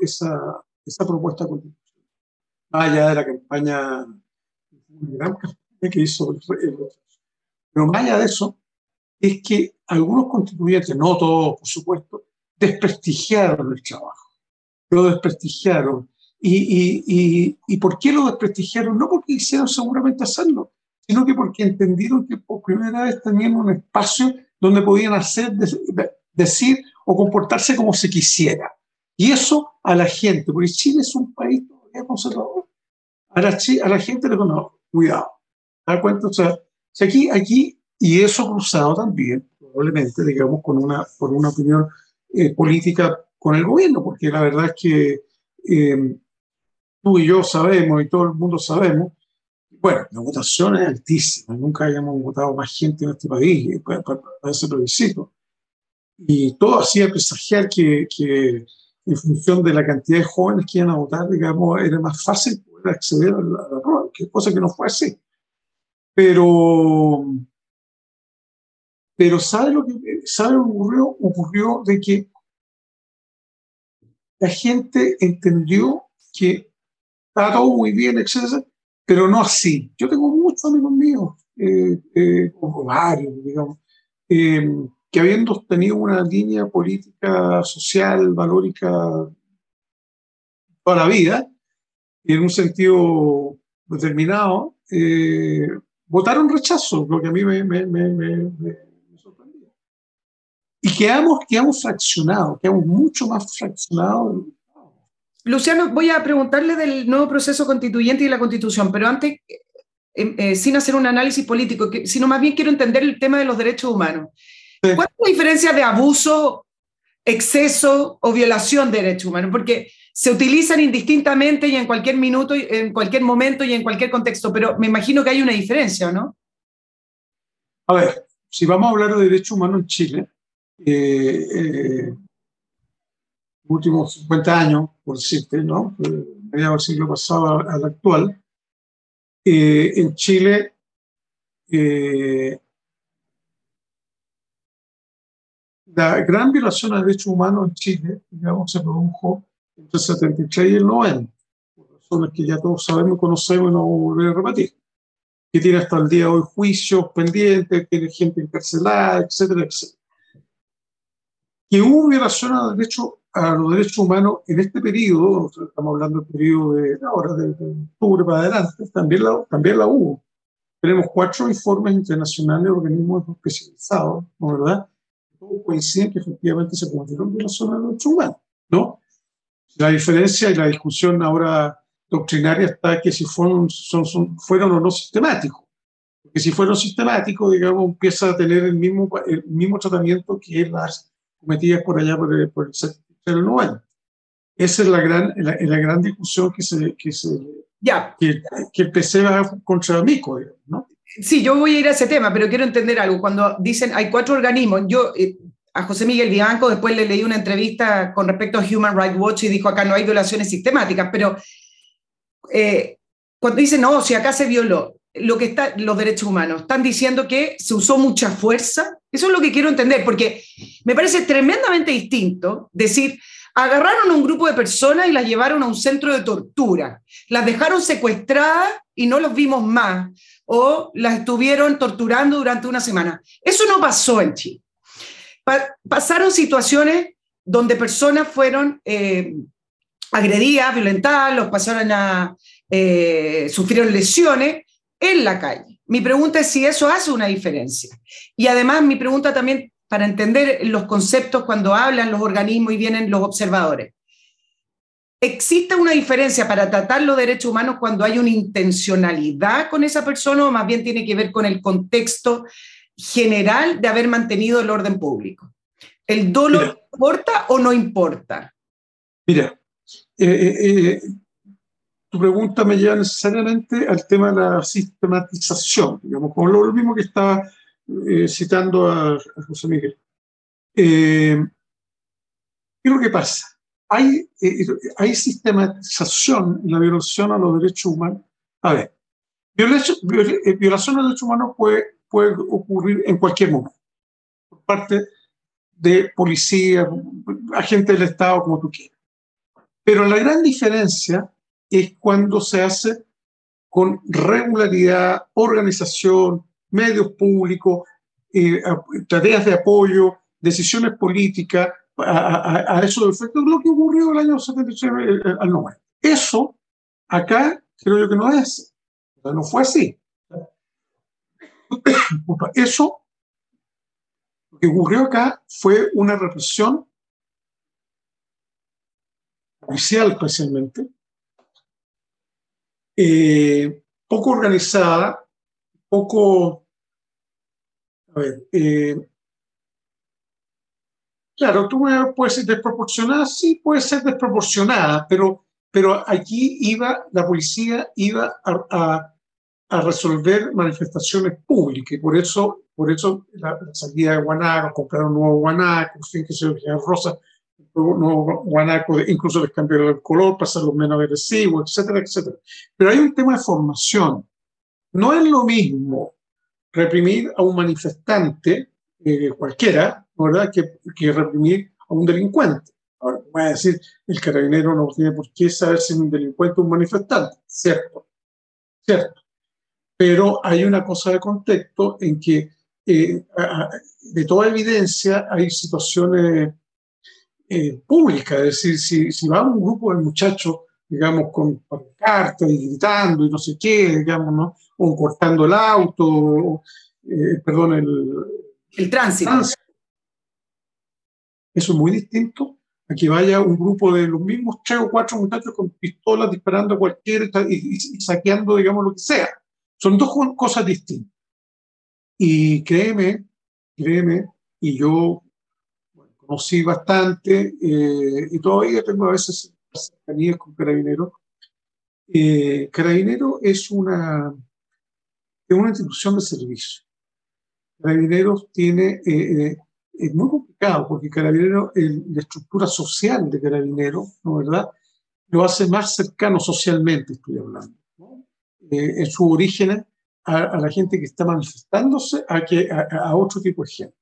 esa, esa propuesta constitucional? Allá de la campaña, que hizo el, el pero más allá de eso, es que algunos constituyentes, no todos, por supuesto, desprestigiaron el trabajo. Lo desprestigiaron. ¿Y, y, y, y por qué lo desprestigiaron? No porque quisieron seguramente hacerlo, sino que porque entendieron que por primera vez tenían un espacio donde podían hacer, decir o comportarse como se quisiera. Y eso a la gente, porque Chile es un país todavía conservador. A la, a la gente le digo, cuidado. ¿Te das cuenta? O sea, aquí, aquí, y eso cruzado también, probablemente, digamos, con una, con una opinión eh, política con el gobierno, porque la verdad es que eh, tú y yo sabemos y todo el mundo sabemos, bueno, la votación es altísima, nunca hayamos votado más gente en este país para, para, ese plebiscito. Y todo hacía presagiar que, que, en función de la cantidad de jóvenes que iban a votar, digamos, era más fácil poder acceder a la, a prueba, que cosa que no fue así. Pero, pero ¿sabe lo que, sabe lo ocurrió? Ocurrió de que la gente entendió que estaba todo muy bien, etcétera, pero no así. Yo tengo muchos amigos míos, eh, eh, varios, digamos, eh, que habiendo tenido una línea política, social, valórica toda la vida, y en un sentido determinado, eh, votaron rechazo, lo que a mí me, me, me, me sorprendió. Y quedamos, quedamos fraccionados, quedamos mucho más fraccionados. Luciano, voy a preguntarle del nuevo proceso constituyente y la constitución, pero antes, eh, eh, sin hacer un análisis político, que, sino más bien quiero entender el tema de los derechos humanos. ¿Cuál es la diferencia de abuso, exceso o violación de derechos humanos? Porque se utilizan indistintamente y en cualquier minuto, en cualquier momento y en cualquier contexto, pero me imagino que hay una diferencia, ¿no? A ver, si vamos a hablar de derechos humanos en Chile, eh, eh, últimos 50 años, por decirte, ¿no? Mediados del siglo pasado al actual, eh, en Chile eh, la gran violación a derechos humanos en Chile, digamos, se produjo entre el 73 y el 90, por razones que ya todos sabemos y conocemos y no volver a repetir, que tiene hasta el día de hoy juicios pendientes, tiene gente encarcelada, etcétera, etcétera. Que hubo violación a, derecho, a los derechos humanos en este periodo, estamos hablando del periodo de ahora, de, de octubre para adelante, también la, también la hubo. Tenemos cuatro informes internacionales de organismos especializados, ¿no verdad? Todos coinciden que efectivamente se cometieron violaciones a los derechos humanos, ¿no? La diferencia y la discusión ahora doctrinaria está que si fueron, son, son, fueron o no sistemáticos. Porque si fueron sistemáticos, digamos, empieza a tener el mismo, el mismo tratamiento que las cometidas por allá por el, por el 70 Esa es la gran, la, la, gran discusión que se, que, se, ya. que, que el PC va contra Mico, ¿no? Sí, yo voy a ir a ese tema, pero quiero entender algo. Cuando dicen hay cuatro organismos, yo eh, a José Miguel Vivanco, después le leí una entrevista con respecto a Human Rights Watch y dijo acá no hay violaciones sistemáticas, pero eh, cuando dicen no, si acá se violó lo que está, los derechos humanos, están diciendo que se usó mucha fuerza. Eso es lo que quiero entender, porque me parece tremendamente distinto decir, agarraron a un grupo de personas y las llevaron a un centro de tortura, las dejaron secuestradas y no los vimos más, o las estuvieron torturando durante una semana. Eso no pasó en Chile pa pasaron situaciones donde personas fueron eh, agredidas, violentadas, los pasaron a, eh, sufrieron lesiones en la calle. Mi pregunta es si eso hace una diferencia. Y además mi pregunta también para entender los conceptos cuando hablan los organismos y vienen los observadores. ¿Existe una diferencia para tratar los derechos humanos cuando hay una intencionalidad con esa persona o más bien tiene que ver con el contexto general de haber mantenido el orden público. ¿El dolo Mira. importa o no importa? Mira, eh, eh, eh, tu pregunta me lleva necesariamente al tema de la sistematización, digamos, como lo, lo mismo que estaba eh, citando a, a, José Miguel. ¿Qué es lo que pasa? Hay, hay sistematización en la violación a los derechos humanos. A ver, violación, violación a los derechos humanos puede puede ocurrir en cualquier momento, por parte de policía, agentes del Estado, como tú quieras. Pero la gran diferencia es cuando se hace con regularidad, organización, medios públicos, eh, tareas de apoyo, decisiones políticas, a, a, a eso de efecto, lo que ocurrió el año 76 eh, al 90. Eso acá creo yo que no es, no fue así. Eso, lo que ocurrió acá fue una represión policial especialmente, eh, poco organizada, poco, a ver, eh, claro, tú puedes ser desproporcionada, sí, puede ser desproporcionada, pero, pero aquí iba, la policía iba a, a, resolver manifestaciones públicas, y por eso, por eso la, salida de Guanaco, comprar un nuevo Guanaco, fin, que se Rosa, un nuevo Guanaco, incluso les cambiaron el color para hacerlo menos agresivo, etcétera, etcétera. Pero hay un tema de formación. No es lo mismo reprimir a un manifestante, eh, cualquiera, ¿verdad?, que, que, reprimir a un delincuente. Ahora, voy a decir, el carabinero no tiene por qué saber si es un delincuente o un manifestante, cierto, cierto. Pero hay una cosa de contexto en que, eh, de toda evidencia, hay situaciones eh, públicas, es decir, si, si va un grupo de muchachos digamos, con cartas y gritando y no sé qué, digamos, ¿no? O cortando el auto, eh, perdón, el, el tránsito. Eso es muy distinto a que vaya un grupo de los mismos tres o cuatro muchachos con pistolas disparando a cualquier y, saqueando, digamos, lo que sea. Son dos cosas distintas. Y créeme, créeme, y yo conocí bastante eh, y todavía tengo a veces cercanías con Carabinero. Eh, Carabinero es una, es una institución de servicio. Carabineros tiene, eh, eh, es muy complicado porque Carabinero, la estructura social de Carabinero, ¿no verdad? Lo hace más cercano socialmente, estoy hablando. en su origen a, la gente que está manifestándose a, que, a, otro tipo de gente.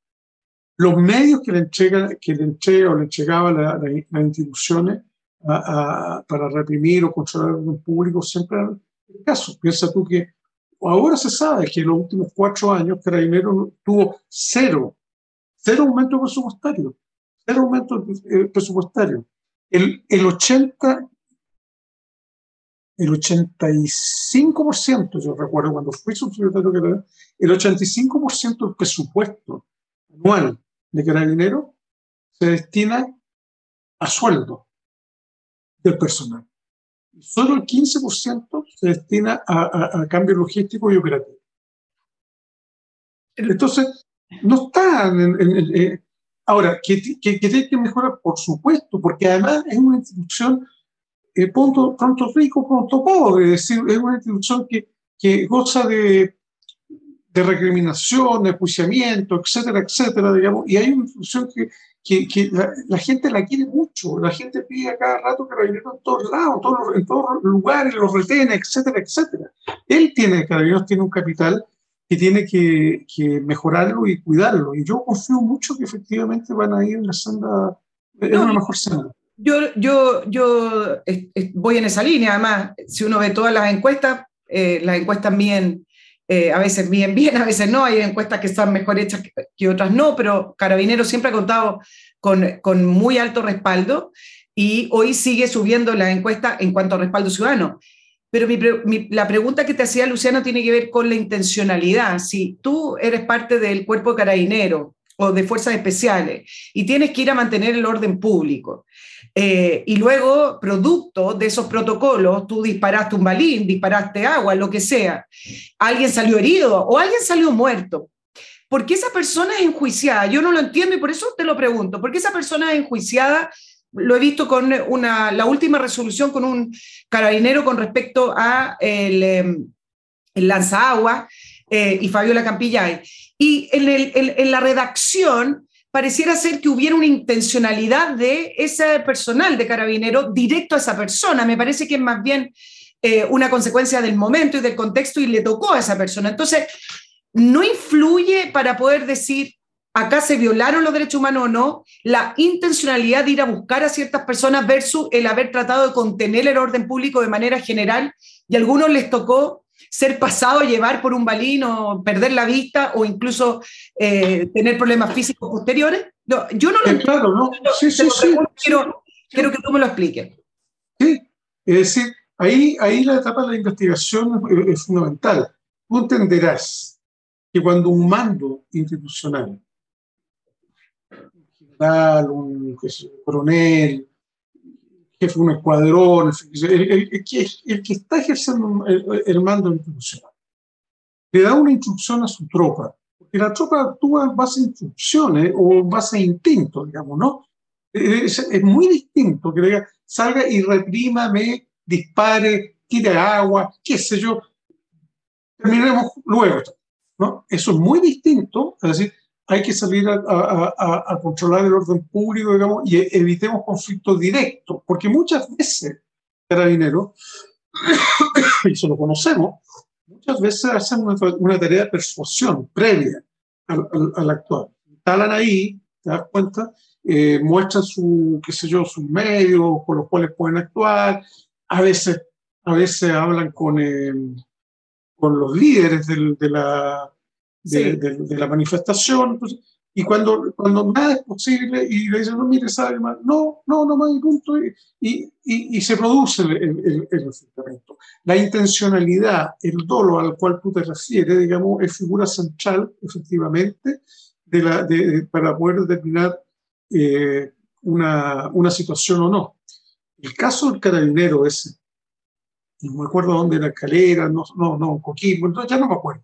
Los medios que le entrega, que le entrega o le entregaba las la, instituciones para reprimir o controlar el público siempre el caso. Piensa tú que ahora se sabe que en los últimos cuatro años Carabineros tuvo cero, cero aumento presupuestario, cero aumento eh, presupuestario. El, el 80, el 85%, yo recuerdo cuando fui subsecretario, el 85% del presupuesto anual de Carabineros se destina a sueldo del personal. Solo el 15% se destina a, a, cambio logístico y operativo. Entonces, no está en, eh, ahora, que, que, que, tiene que mejorar, por supuesto, porque además es una institución eh, pronto, pronto, rico, pronto pobre, es decir, es una institución que, que goza de, de recriminación, de juiciamiento, etcétera, etcétera, digamos, y hay una institución que, que, la, gente la quiere mucho, la gente pide a cada rato carabineros en todos lados, en todos lugares, los retene, etcétera, etcétera. Él tiene, carabineros tiene un capital que tiene que, que, mejorarlo y cuidarlo. Y yo confío mucho que efectivamente van a ir en la senda, en una mejor senda. Yo, yo, yo voy en esa línea, además, si uno ve todas las encuestas, eh, las encuestas bien eh, a veces bien, bien, a veces no, hay encuestas que están mejor hechas que, otras no, pero Carabineros siempre ha contado con, con, muy alto respaldo y hoy sigue subiendo la encuesta en cuanto a respaldo ciudadano. Pero la pregunta que te hacía Luciano tiene que ver con la intencionalidad. Si tú eres parte del cuerpo de carabineros o de fuerzas especiales y tienes que ir a mantener el orden público, eh, y luego, producto de esos protocolos, tú disparaste un balín, disparaste agua, lo que sea. Alguien salió herido o alguien salió muerto. ¿Por qué esa persona es enjuiciada? Yo no lo entiendo y por eso te lo pregunto. ¿Por qué esa persona es enjuiciada? Lo he visto con una, la última resolución con un carabinero con respecto a el, em, el lanzagua eh, y Fabiola Campillay. Y en, el, en la redacción pareciera ser que hubiera una intencionalidad de ese personal de carabinero directo a esa persona. Me parece que es más bien eh, una consecuencia del momento y del contexto y le tocó a esa persona. Entonces, no influye para poder decir acá se violaron los derechos humanos o no, la intencionalidad de ir a buscar a ciertas personas versus el haber tratado de contener el orden público de manera general y a algunos les tocó ser pasado a llevar por un balín o perder la vista o incluso eh, tener problemas físicos posteriores? yo no lo entiendo. Claro, ¿no? Sí, sí, sí, quiero, quiero, que tú me lo expliques. Sí, es decir, ahí, ahí la etapa de la investigación es, fundamental. Tú entenderás que cuando un mando institucional, un general, un coronel, jefe de un escuadrón, el, que, está ejerciendo el, mando institucional, le da una instrucción a su tropa, Porque la tropa actúa en base a instrucciones o en base a instintos, digamos, ¿no? Es, es, muy distinto que diga, salga y reprímame, dispare, tire agua, qué sé yo. Terminaremos luego, ¿no? Eso es muy distinto, es decir, hay que salir a, a, a, controlar el orden público, digamos, y evitemos conflictos directos, porque muchas veces, carabineros, y eso lo conocemos, muchas veces hacen una, una tarea de persuasión previa al, al, al, actual. Instalan ahí, te das cuenta, eh, muestran su, qué sé yo, sus medios con los cuales pueden actuar, a veces, a veces hablan con, eh, con los líderes del, de la de, sí. de, de, la manifestación. Pues, y cuando, cuando nada es posible y le dicen, no, mire, sabe más, no, no, no más, punto, y, y, y, se produce el, el, el. La intencionalidad, el dolo al cual tú te refieres, digamos, es figura central, efectivamente, de la, de, para poder determinar eh, una, una situación o no. El caso del carabinero ese, no me acuerdo dónde, la escalera, no, no, no, Coquimbo, entonces ya no me acuerdo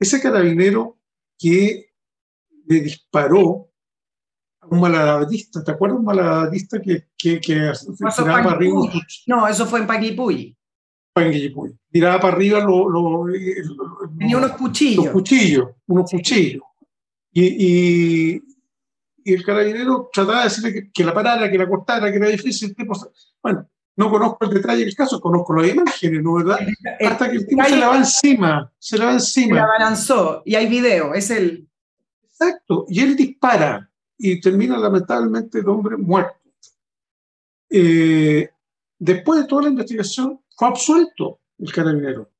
ese carabinero que le disparó a un malabarista, ¿te acuerdas un malabarista que, que, que tiraba para arriba? No, eso fue en Paquipuy. Paquipuy. Tiraba para arriba lo, lo, lo, Tenía unos cuchillos. Los cuchillos, unos sí. cuchillos. Y, y, y, el carabinero trataba de decirle que, que, la parara, que la cortara, que era difícil. Tipo, bueno, no conozco el detalle del caso, conozco las imágenes, ¿no verdad? Hasta que el tipo se la va encima, se la va encima. Se la balanzó y hay video, es el... Exacto, y él dispara y termina lamentablemente el hombre muerto. Eh, después de toda la investigación, fue absuelto el carabinero.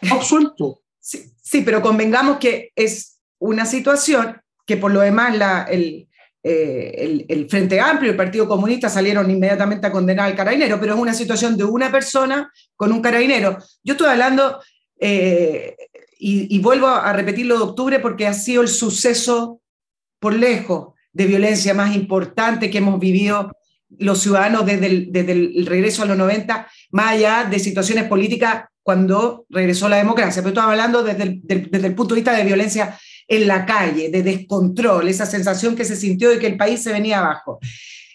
Fue absuelto. Sí, sí, pero convengamos que es una situación que por lo demás la, el, eh, el, Frente Amplio y el Partido Comunista salieron inmediatamente a condenar al carabinero, pero es una situación de una persona con un carabinero. Yo estoy hablando, eh, y, vuelvo a repetirlo de octubre, porque ha sido el suceso por lejos de violencia más importante que hemos vivido los ciudadanos desde el, desde el regreso a los 90, más allá de situaciones políticas cuando regresó la democracia, pero estoy hablando desde desde el punto de vista de violencia en la calle, de descontrol, esa sensación que se sintió de que el país se venía abajo.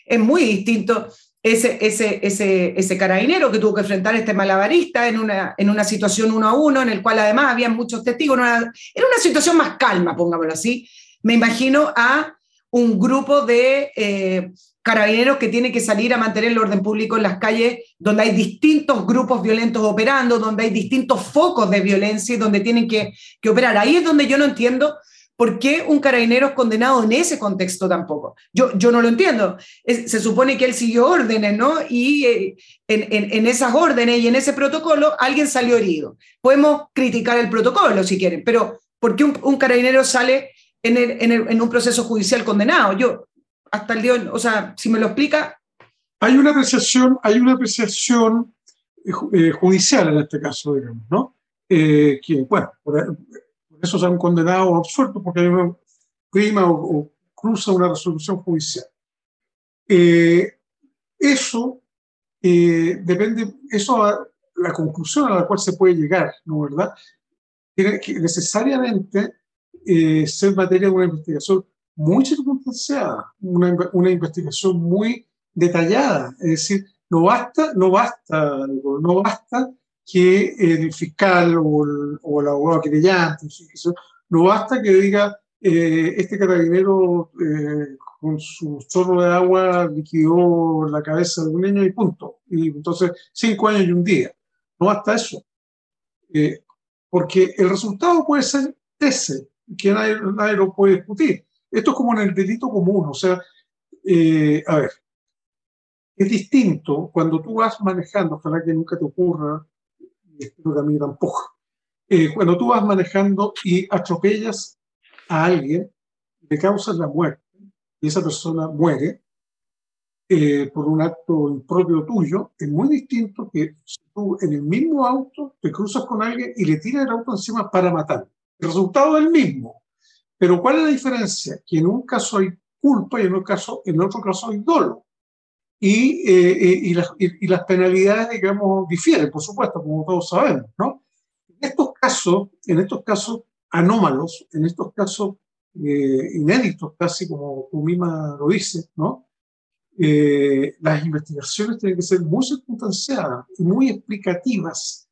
Es muy distinto ese, ese, ese, ese carabinero que tuvo que enfrentar a este malabarista en una, en una situación uno a uno, en el cual además había muchos testigos, era una, una situación más calma, pongámoslo así. Me imagino a un grupo de eh, carabineros que tiene que salir a mantener el orden público en las calles, donde hay distintos grupos violentos operando, donde hay distintos focos de violencia y donde tienen que, operar. Ahí es donde yo no entiendo ¿Por qué un carabinero es condenado en ese contexto tampoco? Yo, yo no lo entiendo. Se supone que él siguió órdenes, ¿no? Y eh, en, en, en, esas órdenes y en ese protocolo alguien salió herido. Podemos criticar el protocolo si quieren, pero ¿por qué un, carabinero sale en, un proceso judicial condenado? Yo, hasta el día, o sea, si me lo explica. Hay una apreciación, hay una apreciación eh, judicial en este caso, digamos, ¿no? Eh, que, bueno, por, eso se han condenado o absueltos porque hay una prima o, o, cruza una resolución judicial. Eh, eso eh, depende, eso a, la conclusión a la cual se puede llegar, ¿no verdad? Que necesariamente eh, ser materia de una investigación muy circunstanciada, una, una, investigación muy detallada, es decir, no basta, no basta, no basta que el fiscal o el, o el abogado querellante, no basta que diga eh, este carabinero eh, con su chorro de agua liquidó la cabeza de un niño y punto. Y entonces, cinco años y un día. No basta eso. Eh, porque el resultado puede ser ese, que nadie, nadie, lo puede discutir. Esto es como en el delito común, o sea, eh, a ver, es distinto cuando tú vas manejando, ojalá que nunca te ocurra, espero que a mí tampoco. Eh, cuando tú vas manejando y atropellas a alguien, le causas la muerte y esa persona muere eh, por un acto impropio tuyo, es muy distinto que si tú en el mismo auto te cruzas con alguien y le tiras el auto encima para matar. El resultado es el mismo. Pero ¿cuál es la diferencia? Que en un caso hay culpa y en otro caso, en otro caso hay dolo y, eh, eh, y, las, y, y, las, penalidades, digamos, difieren, por supuesto, como todos sabemos, ¿no? En estos casos, en estos casos anómalos, en estos casos eh, inéditos, casi como tú misma lo dices, ¿no? Eh, las investigaciones tienen que ser muy circunstanciadas y muy explicativas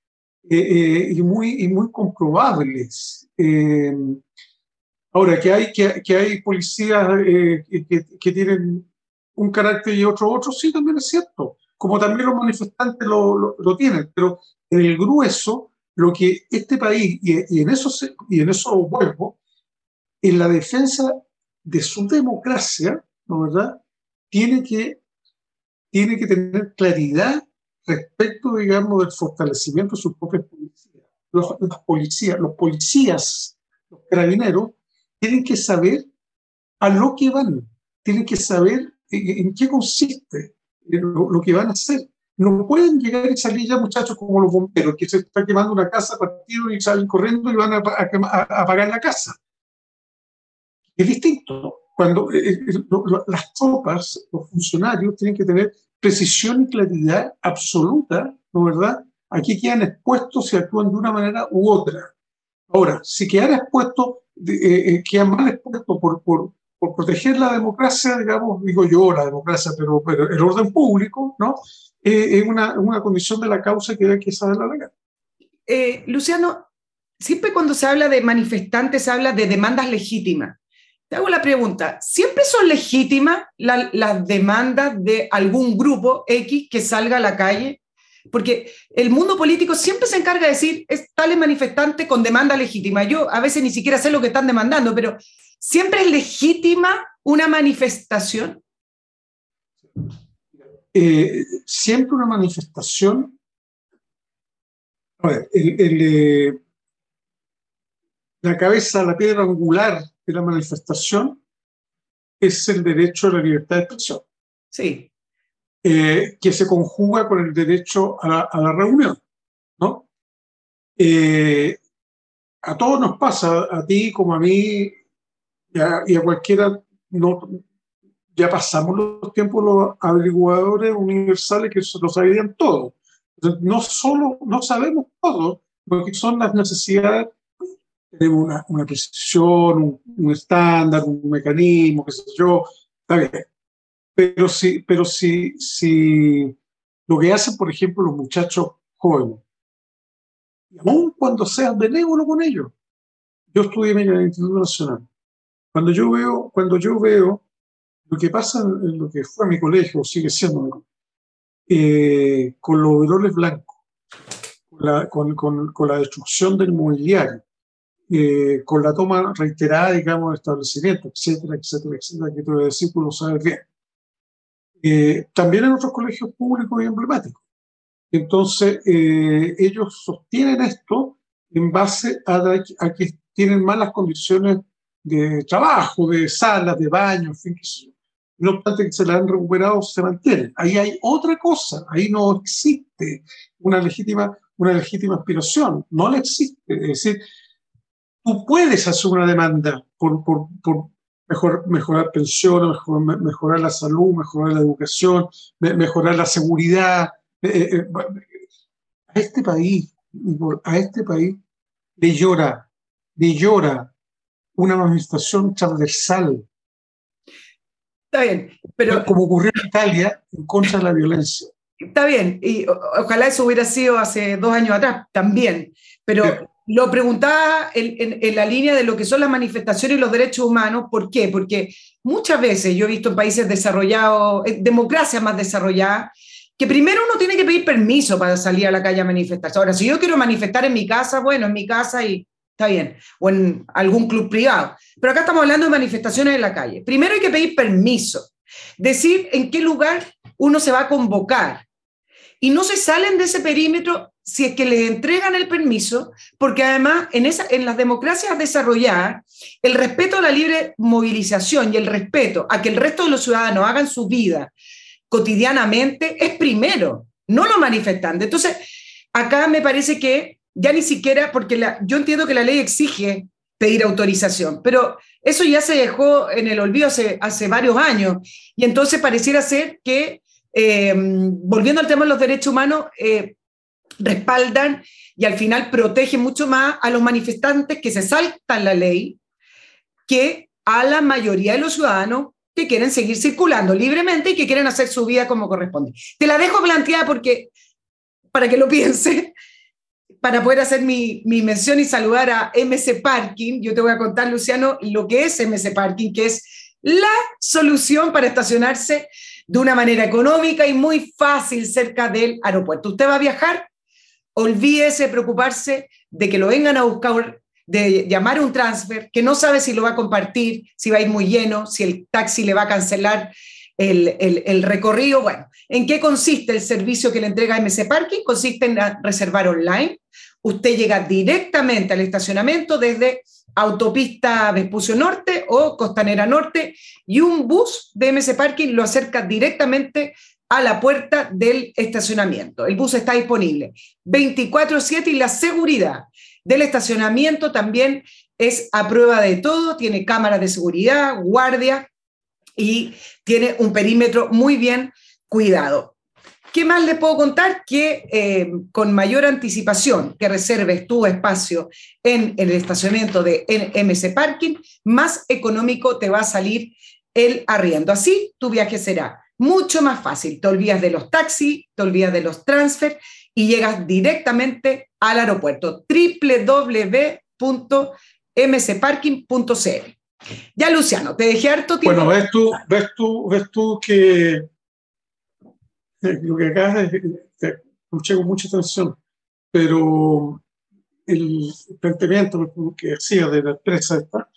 y, muy, y muy comprobables. Ahora, que hay, que, que hay policías que, que, tienen un carácter y otro otro, sí, también es cierto, como también los manifestantes lo, lo, lo tienen, pero en el grueso lo que este país, y, en eso y en eso vuelvo, en la defensa de su democracia, ¿no verdad? Tiene que, tiene que tener claridad respecto, digamos, del fortalecimiento de sus propias policías. Los, policías, los policías, los carabineros, tienen que saber a lo que van, tienen que saber en, qué consiste lo, que van a hacer. No pueden llegar y salir ya muchachos como los bomberos, que se está quemando una casa partido y salen corriendo y van a, apagar la casa. Es distinto. Cuando eh, eh, las tropas, los funcionarios tienen que tener precisión y claridad absoluta, ¿no verdad? Aquí quedan expuestos si actúan de una manera u otra. Ahora, si quedan expuestos, eh, quedan mal por, por, por proteger la democracia, digamos, digo yo la democracia, pero, pero el orden público, ¿no? Eh, es una, una, condición de la causa que hay que saber la legal. Eh, Luciano, siempre cuando se habla de manifestantes se habla de demandas legítimas. Te hago la pregunta, ¿siempre son legítimas las demandas de algún grupo X que salga a la calle? Porque el mundo político siempre se encarga de decir, es tal manifestante con demanda legítima. Yo a veces ni siquiera sé lo que están demandando, pero ¿siempre es legítima una manifestación? Eh, siempre una manifestación. A ver, eh, la cabeza, la piedra angular de la manifestación es el derecho a la libertad de expresión. Sí. Eh, que se conjuga con el derecho a la, reunión, ¿no? a todos nos pasa, a ti como a mí y a, y a cualquiera, no, ya pasamos los tiempos los averiguadores universales que lo sabían todo. no solo no sabemos todo, porque son las necesidades, tenemos una, una precisión, un, estándar, un mecanismo, qué sé yo, está bien. Pero si, pero si, si lo que hacen, por ejemplo, los muchachos jóvenes, aún cuando sean benévolos con ellos, yo estudié en el Instituto Nacional. Cuando yo veo, cuando yo veo lo que pasa en lo que fue mi colegio, sigue siendo eh, con los overoles blancos, con la, con, con, con la destrucción del mobiliario, eh, con la toma reiterada, digamos, de establecimientos, etcétera, etcétera, etcétera, que a decir, tú sabes bien. Eh, también en otros colegios públicos y emblemáticos. Entonces, ellos sostienen esto en base a, a, que tienen malas condiciones de trabajo, de salas, de baños, en fin, que no obstante que se la han recuperado, se mantiene. Ahí hay otra cosa, ahí no existe una legítima, una legítima aspiración, no le existe. Es decir, tú puedes hacer una demanda por mejor, mejorar pensiones, mejor, mejorar la salud, mejorar la educación, mejorar la seguridad. Eh, eh, a este país, a este país le llora, le llora una manifestación transversal Está bien, pero... Como ocurrió en Italia en contra de la violencia. Está bien, y ojalá eso hubiera sido hace dos años atrás también, pero lo preguntaba en, la línea de lo que son las manifestaciones y los derechos humanos, ¿por qué? Porque muchas veces yo he visto en países desarrollados, democracias más desarrolladas, que primero uno tiene que pedir permiso para salir a la calle a manifestarse. Ahora, si yo quiero manifestar en mi casa, bueno, en mi casa y está bien, o en algún club privado. Pero acá estamos hablando de manifestaciones en la calle. Primero hay que pedir permiso, decir en qué lugar uno se va a convocar. Y no se salen de ese perímetro si es que les entregan el permiso, porque además en, esa, en las democracias desarrolladas, el respeto a la libre movilización y el respeto a que el resto de los ciudadanos hagan su vida cotidianamente es primero, no lo manifestantes. Entonces, acá me parece que ya ni siquiera, porque la, yo entiendo que la ley exige pedir autorización, pero eso ya se dejó en el olvido hace, hace varios años y entonces pareciera ser que, eh, volviendo al tema de los derechos humanos, eh, respaldan y al final protegen mucho más a los manifestantes que se saltan la ley que a la mayoría de los ciudadanos que quieren seguir circulando libremente y que quieren hacer su vida como corresponde. Te la dejo planteada porque, para que lo piense, para poder hacer mi, mi, mención y saludar a MC Parking, yo te voy a contar, Luciano, lo que es MC Parking, que es la solución para estacionarse de una manera económica y muy fácil cerca del aeropuerto. Usted va a viajar, olvídese de preocuparse de que lo vengan a buscar, de llamar un transfer, que no sabe si lo va a compartir, si va a ir muy lleno, si el taxi le va a cancelar el, el, recorrido. Bueno, ¿en qué consiste el servicio que le entrega MC Parking? Consiste en reservar online. Usted llega directamente al estacionamiento desde autopista Vespucio Norte o Costanera Norte y un bus de MS Parking lo acerca directamente a la puerta del estacionamiento. El bus está disponible 24/7 y la seguridad del estacionamiento también es a prueba de todo, tiene cámaras de seguridad, guardia y tiene un perímetro muy bien cuidado. ¿Qué más le puedo contar? Que eh, con mayor anticipación que reserves tu espacio en, el estacionamiento de MC Parking, más económico te va a salir el arriendo. Así tu viaje será mucho más fácil. Te olvidas de los taxis, te olvidas de los transfer y llegas directamente al aeropuerto www.mcparking.cl. Ya, Luciano, te dejé harto tiempo. Bueno, ves tú, ves tú, ves tú que lo que acabas de escuché con mucha atención, pero el planteamiento que hacía de la empresa esta,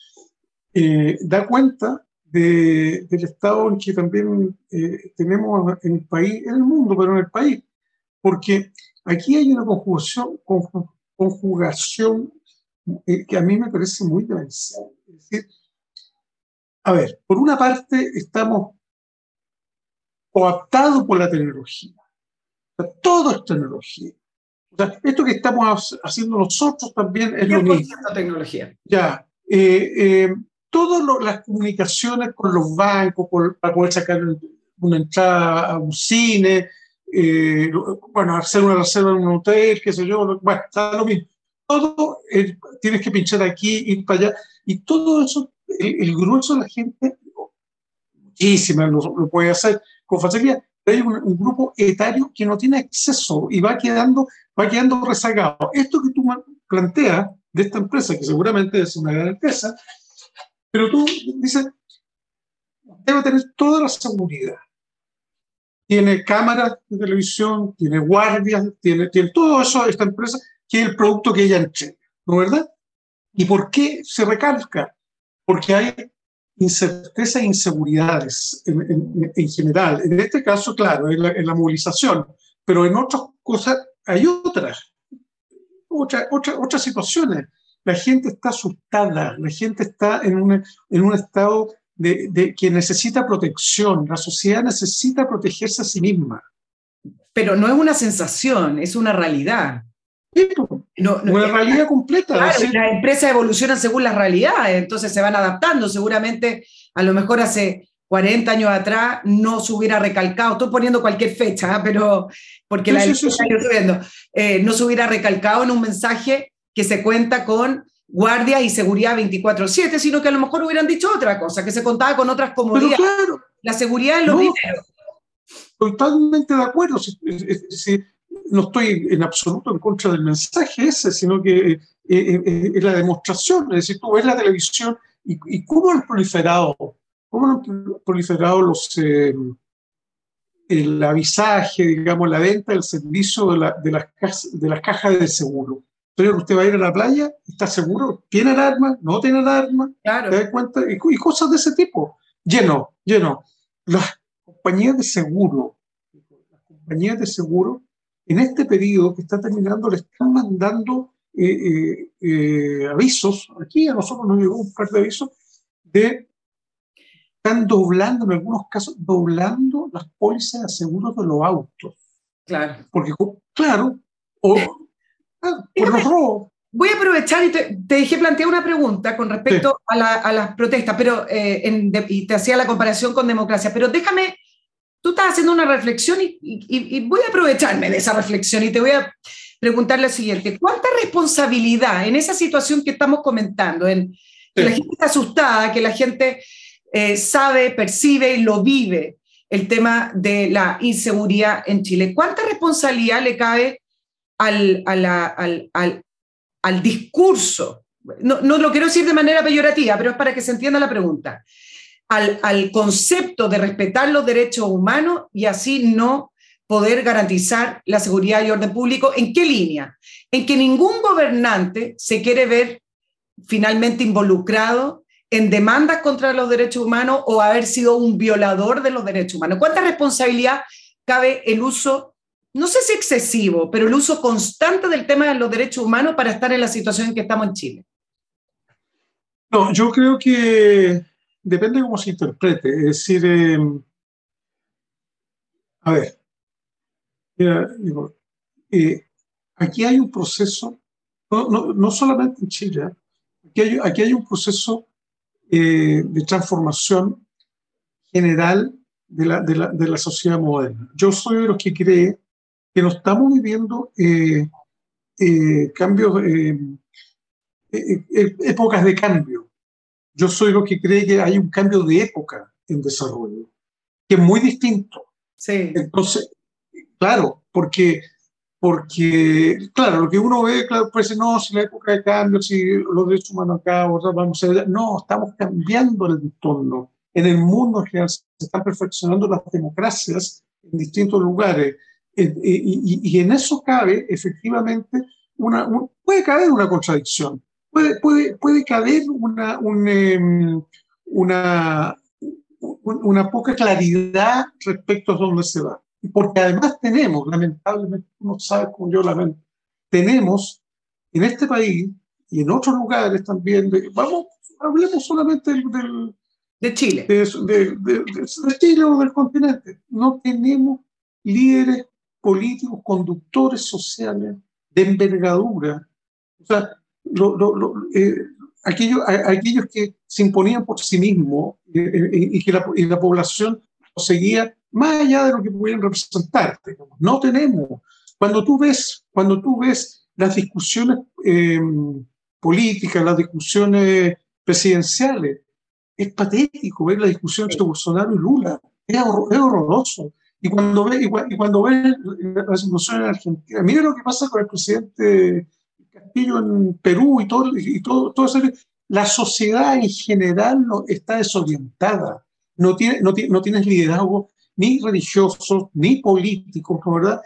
eh, da cuenta de, del estado en que también eh, tenemos en el país, en el mundo, pero en el país, porque aquí hay una conjugación, conjugación eh, que a mí me parece muy demencial. Es decir, a ver, por una parte estamos coaptado por la tecnología. todo es tecnología. esto que estamos haciendo nosotros también es lo mismo. tecnología. Ya. Eh, todas las comunicaciones con los bancos para poder sacar una entrada a un cine, eh, bueno, hacer una reserva en un hotel, qué sé yo, bueno, está lo mismo. Todo tienes que pinchar aquí, ir para allá. Y todo eso, el, grueso de la gente, muchísima lo, lo puede hacer, con facilidad. hay un, grupo etario que no tiene acceso y va quedando, va quedando rezagado. Esto que tú planteas de esta empresa, que seguramente es una gran empresa, pero tú dices, debe tener toda la seguridad. Tiene cámaras de televisión, tiene guardias, tiene, tiene todo eso, esta empresa, que es el producto que ella entrega, ¿no verdad? ¿Y por qué se recalca? Porque hay incerteza e inseguridades en, en, general. En este caso, claro, en la, en la, movilización, pero en otras cosas hay otras, otra, otra, otras situaciones. La gente está asustada, la gente está en un, en un estado de, de, que necesita protección, la sociedad necesita protegerse a sí misma. Pero no es una sensación, es una realidad. No, una realidad completa. Claro, las empresas evolucionan según las realidades, entonces se van adaptando. Seguramente, a lo mejor hace 40 años atrás no se hubiera recalcado, estoy poniendo cualquier fecha, ¿eh? pero porque la sí, sí, subiendo, eh, no se hubiera recalcado en un mensaje que se cuenta con guardia y seguridad 24/7, sino que a lo mejor hubieran dicho otra cosa, que se contaba con otras comodidades. Claro, la seguridad es lo no, primero. Totalmente de acuerdo. Si, si, no estoy en absoluto en contra del mensaje ese, sino que eh, eh, eh, es la demostración. Es decir, tú ves la televisión y, y cómo han proliferado, cómo han proliferado los, eh, el avisaje, digamos, la venta del servicio de, la, de, las, de las cajas de seguro. Entonces, usted va a ir a la playa, ¿está seguro? ¿Tiene alarma? ¿No tiene alarma? Claro. ¿Te das cuenta? Y, y cosas de ese tipo. Lleno, lleno. Las compañías de seguro, las compañías de seguro en este periodo que está terminando le están mandando eh, eh, eh, avisos, aquí a nosotros nos llegó un par de avisos, de están doblando, en algunos casos, doblando las pólizas de seguros de los autos. Claro. Porque, claro, o ah, por los robos. Voy a aprovechar y te, te dejé plantear una pregunta con respecto sí. a, la, a, las protestas, pero eh, en, de, y te hacía la comparación con democracia, pero déjame tú estás haciendo una reflexión y, y, y, voy a aprovecharme de esa reflexión y te voy a preguntarle lo siguiente, ¿cuánta responsabilidad en esa situación que estamos comentando, en que la gente está asustada, que la gente eh, sabe, percibe y lo vive, el tema de la inseguridad en Chile? ¿Cuánta responsabilidad le cabe al, al, al, al discurso? No, no, lo quiero decir de manera peyorativa, pero es para que se entienda la pregunta. Al, concepto de respetar los derechos humanos y así no poder garantizar la seguridad y orden público. ¿En qué línea? En que ningún gobernante se quiere ver finalmente involucrado en demandas contra los derechos humanos o haber sido un violador de los derechos humanos. ¿Cuánta responsabilidad cabe el uso, no sé si excesivo, pero el uso constante del tema de los derechos humanos para estar en la situación en que estamos en Chile? No, yo creo que depende de cómo se interprete. Es decir, eh, a ver, digo, eh, aquí hay un proceso, no, no, no, solamente en Chile, aquí hay, aquí hay un proceso eh, de transformación general de la, de, la, de la, sociedad moderna. Yo soy de los que cree que no estamos viviendo eh, eh cambios, eh, épocas de cambio. Yo soy los que cree que hay un cambio de época en desarrollo, que es muy distinto. Sí. Entonces, Claro, porque, porque, claro, lo que uno ve, claro, parece, no, si la época de cambio, si los derechos humanos acá, vamos a no, estamos cambiando el entorno. En el mundo en general se están perfeccionando las democracias en distintos lugares. Y, y, en eso cabe, efectivamente, una, puede caber una contradicción, puede, puede, puede caber una, em, una, una poca claridad respecto a dónde se va porque además tenemos, lamentablemente, uno sabe como yo lamento, tenemos en este país y en otros lugares también, de, vamos, hablemos solamente del, de Chile. De, de, de, Chile o del continente. No tenemos líderes políticos, conductores sociales de envergadura. O sea, lo, lo, lo, eh, aquellos, aquellos que se imponían por sí mismos eh, eh, y que la, y la población seguía más allá de lo que pudieran representar. No tenemos. Cuando tú ves, cuando tú ves las discusiones eh, políticas, las discusiones presidenciales, es patético ver la discusión entre Bolsonaro y Lula. Es, horroroso. Y cuando ves y cuando ve la situación en Argentina, mira lo que pasa con el presidente Castillo en Perú y todo, y todo, todo eso. La sociedad en general no, está desorientada. No, tiene, no, no tienes liderazgo ni religiosos, ni políticos, ¿verdad?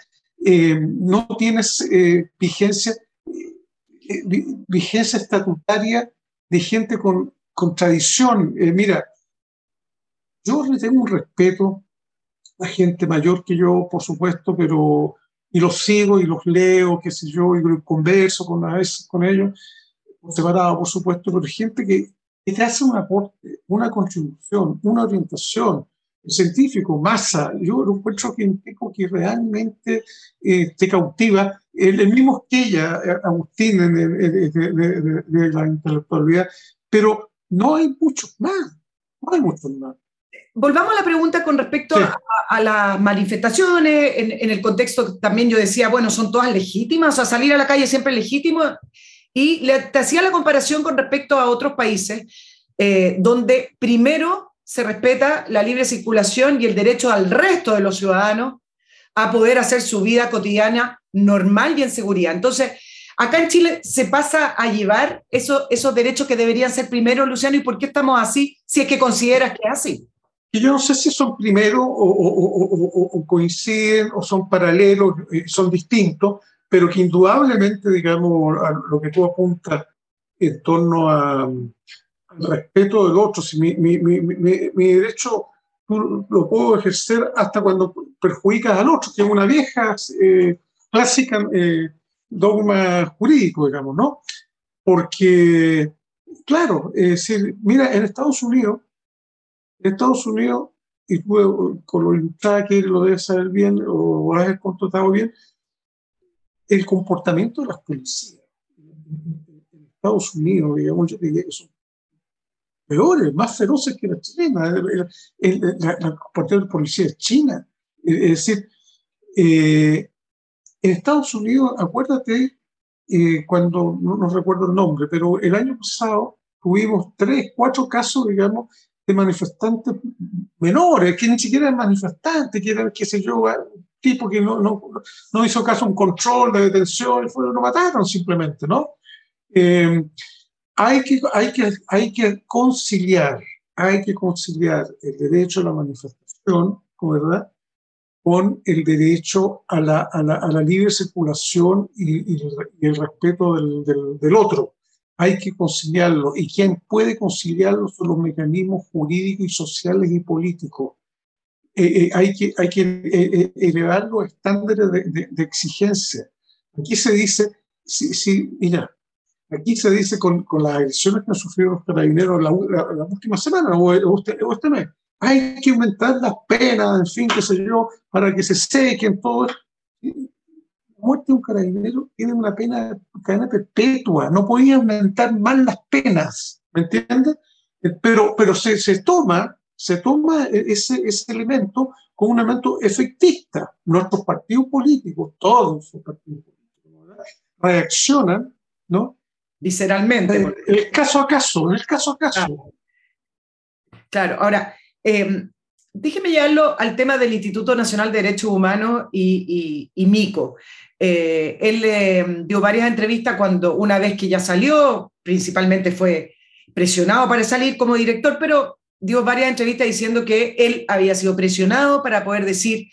Eh, no tienes eh, vigencia, eh, vigencia estatutaria de gente con, con tradición. mira, yo le tengo un respeto a gente mayor que yo, por supuesto, pero y los sigo y los leo, qué sé yo, y converso con, a veces con ellos, separado, por supuesto, pero gente que, que te hace un aporte, una contribución, una orientación, científico, masa, yo lo encuentro que realmente eh, te cautiva, el, el, mismo que ella, eh, Agustín, de, la intelectualidad, pero no hay muchos más, no hay muchos más. Volvamos a la pregunta con respecto sí. a, a, las manifestaciones, en, en, el contexto también yo decía, bueno, son todas legítimas, o sea, salir a la calle siempre es legítimo, y le, te hacía la comparación con respecto a otros países, eh, donde primero se respeta la libre circulación y el derecho al resto de los ciudadanos a poder hacer su vida cotidiana normal y en seguridad. Entonces, acá en Chile se pasa a llevar eso, esos derechos que deberían ser primero, Luciano, ¿y por qué estamos así si es que consideras que es así? Y yo no sé si son primero o, o, o, o coinciden o son paralelos, eh, son distintos, pero que indudablemente, digamos, a lo que tú apuntas en torno a, respeto del otro. Si mi, mi, mi, mi, derecho lo puedo ejercer hasta cuando perjudicas al otro, que es una vieja eh, clásica eh, dogma jurídico, digamos, ¿no? Porque, claro, es decir, mira, en Estados Unidos, Estados Unidos, y tú con lo limitada que lo debes saber bien o lo has contratado bien, el comportamiento de las policías en Estados Unidos, digamos, yo diría que son peores, más feroces que la chilena, el, la, la, de policía es china. Es decir, eh, En Estados Unidos, acuérdate, eh, cuando, no, recuerdo el nombre, pero el año pasado tuvimos tres, cuatro casos, digamos, de manifestantes menores, que ni siquiera eran manifestantes, que eran, qué sé yo, un tipo que no, no, no hizo caso a un control de detención, y fueron, lo mataron simplemente, ¿no? Eh, hay, que, hay, que, hay que conciliar, hay que conciliar el derecho a la manifestación, ¿verdad? con el derecho a la, a la, a la libre circulación y, y, el respeto del, del, del, otro. Hay que conciliarlo. Y quien puede conciliarlo son los mecanismos jurídicos y sociales y políticos. Eh, eh, hay que, hay que eh, elevar los estándares de, de, de, exigencia. Aquí se dice, sí, sí, mira, aquí se dice con, con las agresiones que han sufrido los carabineros la, la, la última semana o, o, este, o este mes hay que aumentar las penas, en fin, qué sé yo, para que se sequen todo. Muerte de un carabinero tiene una pena, cadena perpetua, no podía aumentar más las penas, ¿me entiendes? Pero, pero se, se toma, se toma ese, ese elemento como un elemento efectista. Nuestros partidos políticos, todos los partidos políticos, reaccionan, ¿no? Visceralmente. El, el caso a caso, el caso a caso. Claro, claro. ahora, eh, déjeme llevarlo al tema del Instituto Nacional de Derechos Humanos y, y, Mico. Eh, él eh, dio varias entrevistas cuando una vez que ya salió, principalmente fue presionado para salir como director, pero dio varias entrevistas diciendo que él había sido presionado para poder decir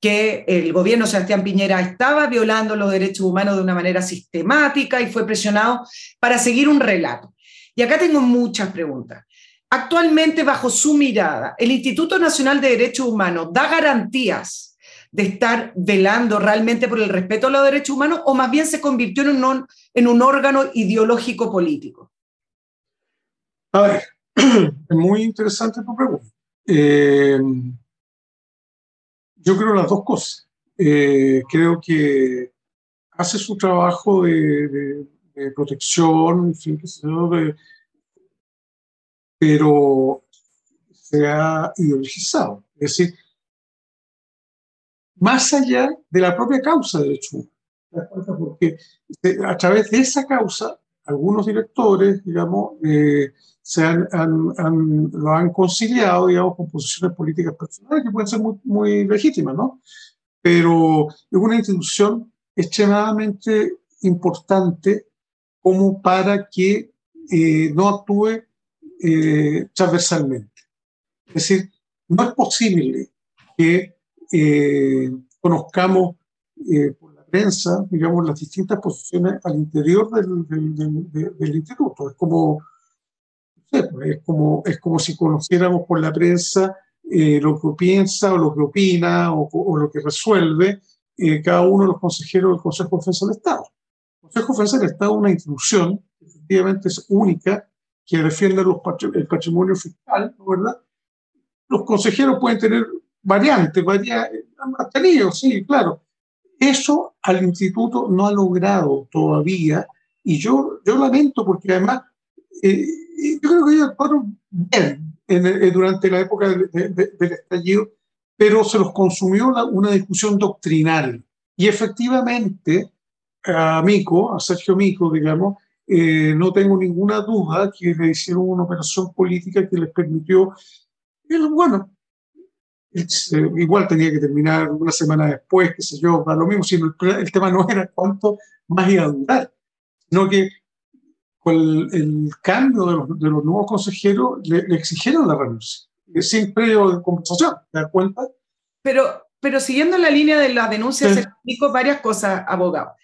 que el gobierno Sebastián Piñera estaba violando los derechos humanos de una manera sistemática y fue presionado para seguir un relato. Y acá tengo muchas preguntas. Actualmente, bajo su mirada, el Instituto Nacional de Derechos Humanos da garantías de estar velando realmente por el respeto a los derechos humanos o más bien se convirtió en un, órgano ideológico político? A ver, es muy interesante tu pregunta. Eh, yo creo las dos cosas. Eh, creo que hace su trabajo de, de, de protección, en fin, de, pero se ha ideologizado. Es decir, más allá de la propia causa de derecho porque a través de esa causa, algunos directores, digamos, eh, se han, lo han conciliado, digamos, con posiciones políticas personales que pueden ser muy, muy legítimas, ¿no? Pero es una institución extremadamente importante como para que eh, no actúe eh, transversalmente. Es decir, no es posible que eh, conozcamos eh, por la prensa, digamos, las distintas posiciones al interior del, del, del, del instituto. Es como, pues, es, como, es como si conociéramos por la prensa eh, lo que piensa o lo que opina o, o lo que resuelve eh, cada uno de los consejeros del Consejo de Defensa del Estado. El Consejo de Defensa del Estado es una institución que efectivamente es única que defiende los, el patrimonio fiscal, ¿verdad? Los consejeros pueden tener variantes, varias, han tenido, sí, claro. Eso al instituto no ha logrado todavía, y yo, yo lamento porque además, eh, yo creo que ellos actuaron bien en, en, durante la época del, de, de, del estallido, pero se los consumió una, una discusión doctrinal. Y efectivamente, a Mico, a Sergio Mico, digamos, eh, no tengo ninguna duda que le hicieron una operación política que les permitió, él, bueno, él, igual tenía que terminar una semana después, qué sé yo, para lo mismo, sino el, el, tema no era cuánto más iba a durar, sino que con el, el cambio de los, de los, nuevos consejeros le, le exigieron la renuncia, sin periodo de conversación, ¿te das cuenta? Pero, pero siguiendo la línea de la denuncia, sí. se explicó varias cosas, abogado.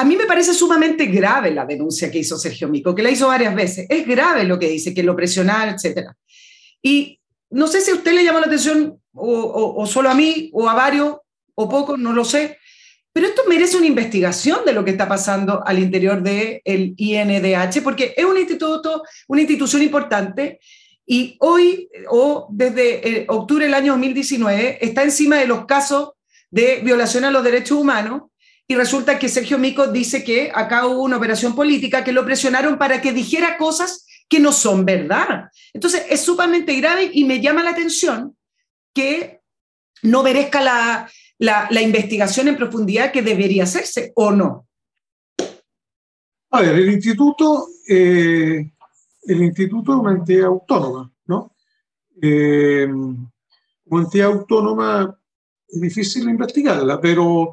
A mí me parece sumamente grave la denuncia que hizo Sergio Mico, que la hizo varias veces. Es grave lo que dice, que lo presionar, etc. Y no sé si a usted le llamó la atención, o solo a mí, o a varios, o pocos, no lo sé, pero esto merece una investigación de lo que está pasando al interior del de INDH, porque es un instituto, una institución importante y hoy, o desde eh, octubre del año 2019, está encima de los casos de violación a los derechos humanos y resulta que Sergio Mico dice que acá hubo una operación política que lo presionaron para que dijera cosas que no son verdad. Entonces, es sumamente grave y me llama la atención que no merezca la, la, investigación en profundidad que debería hacerse o no? A ver, el instituto, eh, el instituto es una entidad autónoma, ¿no? Eh, como entidad autónoma es difícil investigarla, pero